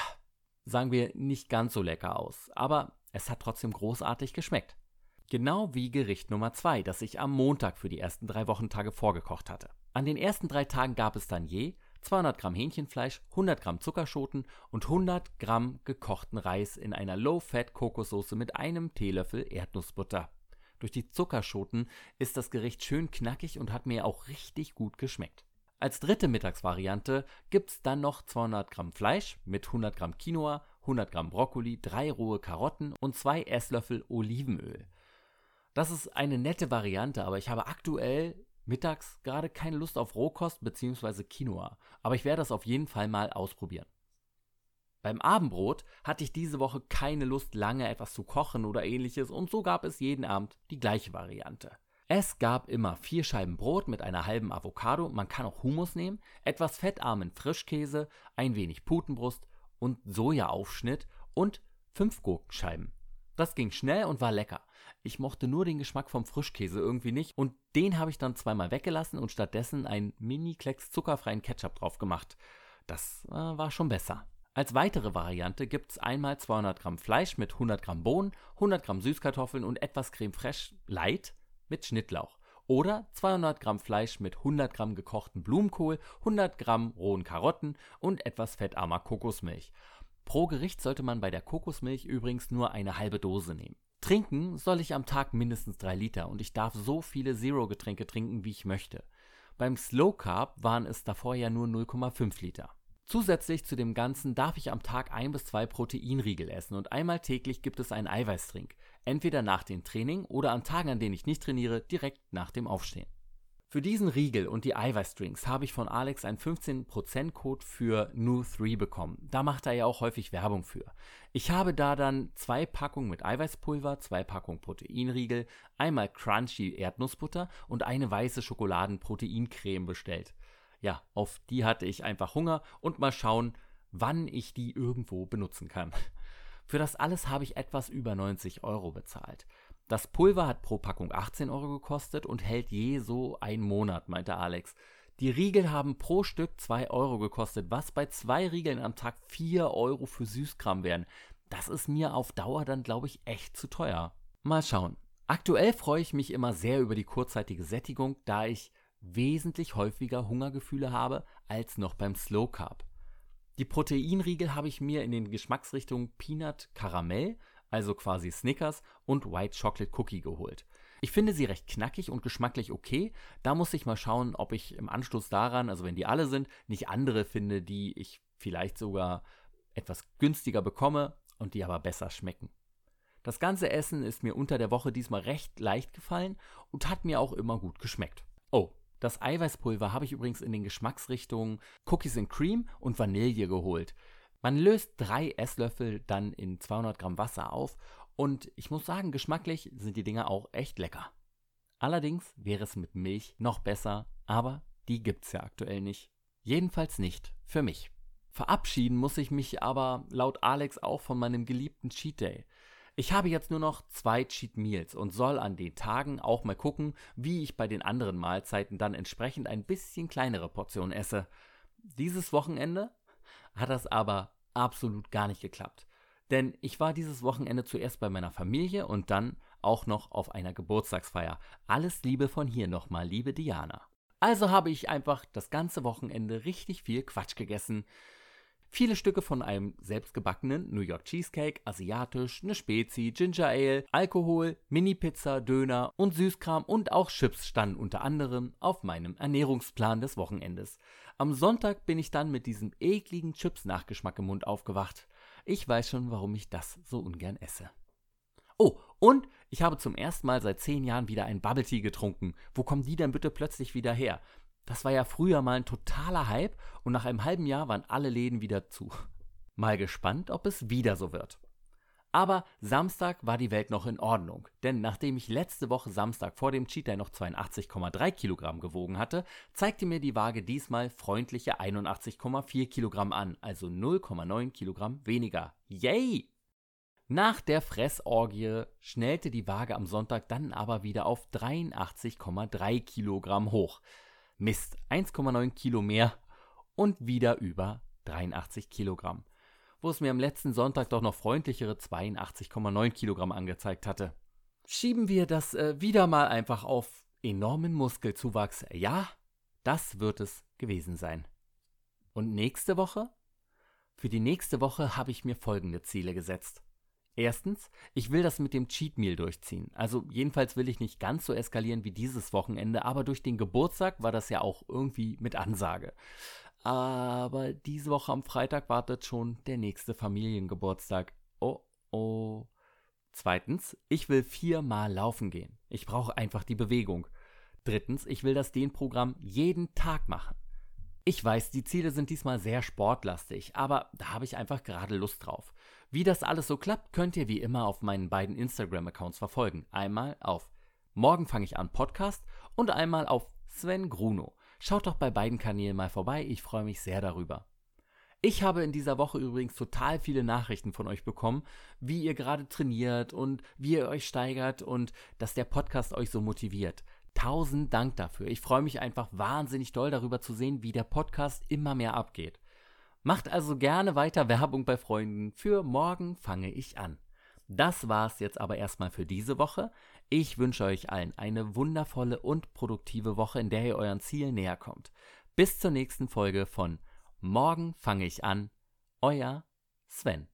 sagen wir, nicht ganz so lecker aus, aber es hat trotzdem großartig geschmeckt. Genau wie Gericht Nummer 2, das ich am Montag für die ersten drei Wochentage vorgekocht hatte. An den ersten drei Tagen gab es dann je 200 Gramm Hähnchenfleisch, 100 Gramm Zuckerschoten und 100 Gramm gekochten Reis in einer Low-Fat Kokossoße mit einem Teelöffel Erdnussbutter. Durch die Zuckerschoten ist das Gericht schön knackig und hat mir auch richtig gut geschmeckt. Als dritte Mittagsvariante gibt's dann noch 200 Gramm Fleisch mit 100 Gramm Quinoa, 100 Gramm Brokkoli, drei rohe Karotten und zwei Esslöffel Olivenöl. Das ist eine nette Variante, aber ich habe aktuell mittags gerade keine Lust auf Rohkost bzw. Quinoa. Aber ich werde das auf jeden Fall mal ausprobieren. Beim Abendbrot hatte ich diese Woche keine Lust, lange etwas zu kochen oder ähnliches und so gab es jeden Abend die gleiche Variante. Es gab immer vier Scheiben Brot mit einer halben Avocado, man kann auch Hummus nehmen, etwas fettarmen Frischkäse, ein wenig Putenbrust und Sojaaufschnitt und fünf Gurkenscheiben. Das ging schnell und war lecker. Ich mochte nur den Geschmack vom Frischkäse irgendwie nicht und den habe ich dann zweimal weggelassen und stattdessen einen Mini-Klecks zuckerfreien Ketchup drauf gemacht. Das äh, war schon besser. Als weitere Variante gibt es einmal 200 Gramm Fleisch mit 100 Gramm Bohnen, 100 Gramm Süßkartoffeln und etwas Creme Fraiche Light mit Schnittlauch. Oder 200 Gramm Fleisch mit 100 Gramm gekochten Blumenkohl, 100 Gramm rohen Karotten und etwas fettarmer Kokosmilch. Pro Gericht sollte man bei der Kokosmilch übrigens nur eine halbe Dose nehmen. Trinken soll ich am Tag mindestens 3 Liter und ich darf so viele Zero-Getränke trinken, wie ich möchte. Beim Slow Carb waren es davor ja nur 0,5 Liter. Zusätzlich zu dem Ganzen darf ich am Tag ein bis zwei Proteinriegel essen und einmal täglich gibt es einen Eiweißtrink. Entweder nach dem Training oder an Tagen, an denen ich nicht trainiere, direkt nach dem Aufstehen. Für diesen Riegel und die Eiweißdrinks habe ich von Alex einen 15% Code für New3 bekommen. Da macht er ja auch häufig Werbung für. Ich habe da dann zwei Packungen mit Eiweißpulver, zwei Packungen Proteinriegel, einmal Crunchy Erdnussbutter und eine weiße Schokoladen-Proteincreme bestellt. Ja, auf die hatte ich einfach Hunger und mal schauen, wann ich die irgendwo benutzen kann. Für das alles habe ich etwas über 90 Euro bezahlt. Das Pulver hat pro Packung 18 Euro gekostet und hält je so einen Monat, meinte Alex. Die Riegel haben pro Stück 2 Euro gekostet, was bei zwei Riegeln am Tag 4 Euro für Süßkram wären. Das ist mir auf Dauer dann, glaube ich, echt zu teuer. Mal schauen. Aktuell freue ich mich immer sehr über die kurzzeitige Sättigung, da ich wesentlich häufiger Hungergefühle habe als noch beim Slow Carb. Die Proteinriegel habe ich mir in den Geschmacksrichtungen Peanut Karamell, also quasi Snickers und White Chocolate Cookie geholt. Ich finde sie recht knackig und geschmacklich okay. Da muss ich mal schauen, ob ich im Anschluss daran, also wenn die alle sind, nicht andere finde, die ich vielleicht sogar etwas günstiger bekomme und die aber besser schmecken. Das ganze Essen ist mir unter der Woche diesmal recht leicht gefallen und hat mir auch immer gut geschmeckt. Oh, das Eiweißpulver habe ich übrigens in den Geschmacksrichtungen Cookies and Cream und Vanille geholt. Man löst drei Esslöffel dann in 200 Gramm Wasser auf und ich muss sagen, geschmacklich sind die Dinger auch echt lecker. Allerdings wäre es mit Milch noch besser, aber die gibt's ja aktuell nicht. Jedenfalls nicht für mich. Verabschieden muss ich mich aber laut Alex auch von meinem geliebten Cheat Day. Ich habe jetzt nur noch zwei Cheat Meals und soll an den Tagen auch mal gucken, wie ich bei den anderen Mahlzeiten dann entsprechend ein bisschen kleinere Portionen esse. Dieses Wochenende hat das aber absolut gar nicht geklappt. Denn ich war dieses Wochenende zuerst bei meiner Familie und dann auch noch auf einer Geburtstagsfeier. Alles Liebe von hier nochmal, liebe Diana. Also habe ich einfach das ganze Wochenende richtig viel Quatsch gegessen. Viele Stücke von einem selbstgebackenen New York Cheesecake, asiatisch, eine Spezi, Ginger Ale, Alkohol, Mini-Pizza, Döner und Süßkram und auch Chips standen unter anderem auf meinem Ernährungsplan des Wochenendes. Am Sonntag bin ich dann mit diesem ekligen Chips-Nachgeschmack im Mund aufgewacht. Ich weiß schon, warum ich das so ungern esse. Oh, und ich habe zum ersten Mal seit zehn Jahren wieder ein Bubble Tea getrunken. Wo kommen die denn bitte plötzlich wieder her? Das war ja früher mal ein totaler Hype und nach einem halben Jahr waren alle Läden wieder zu. Mal gespannt, ob es wieder so wird. Aber Samstag war die Welt noch in Ordnung, denn nachdem ich letzte Woche Samstag vor dem Cheat Day noch 82,3 Kilogramm gewogen hatte, zeigte mir die Waage diesmal freundliche 81,4 Kilogramm an, also 0,9 Kilogramm weniger. Yay! Nach der Fressorgie schnellte die Waage am Sonntag dann aber wieder auf 83,3 Kilogramm hoch. Mist, 1,9 Kilo mehr und wieder über 83 Kilogramm wo es mir am letzten Sonntag doch noch freundlichere 82,9 Kilogramm angezeigt hatte. Schieben wir das äh, wieder mal einfach auf enormen Muskelzuwachs. Ja, das wird es gewesen sein. Und nächste Woche? Für die nächste Woche habe ich mir folgende Ziele gesetzt. Erstens, ich will das mit dem Cheat Meal durchziehen. Also jedenfalls will ich nicht ganz so eskalieren wie dieses Wochenende, aber durch den Geburtstag war das ja auch irgendwie mit Ansage. Aber diese Woche am Freitag wartet schon der nächste Familiengeburtstag. Oh, oh. Zweitens, ich will viermal laufen gehen. Ich brauche einfach die Bewegung. Drittens, ich will das Dehnprogramm jeden Tag machen. Ich weiß, die Ziele sind diesmal sehr sportlastig, aber da habe ich einfach gerade Lust drauf. Wie das alles so klappt, könnt ihr wie immer auf meinen beiden Instagram-Accounts verfolgen. Einmal auf Morgen fange ich an Podcast und einmal auf Sven Gruno. Schaut doch bei beiden Kanälen mal vorbei, ich freue mich sehr darüber. Ich habe in dieser Woche übrigens total viele Nachrichten von euch bekommen, wie ihr gerade trainiert und wie ihr euch steigert und dass der Podcast euch so motiviert. Tausend Dank dafür. Ich freue mich einfach wahnsinnig doll darüber zu sehen, wie der Podcast immer mehr abgeht. Macht also gerne weiter Werbung bei Freunden. Für morgen fange ich an. Das war's jetzt aber erstmal für diese Woche. Ich wünsche euch allen eine wundervolle und produktive Woche, in der ihr euren Zielen näher kommt. Bis zur nächsten Folge von Morgen fange ich an. Euer Sven.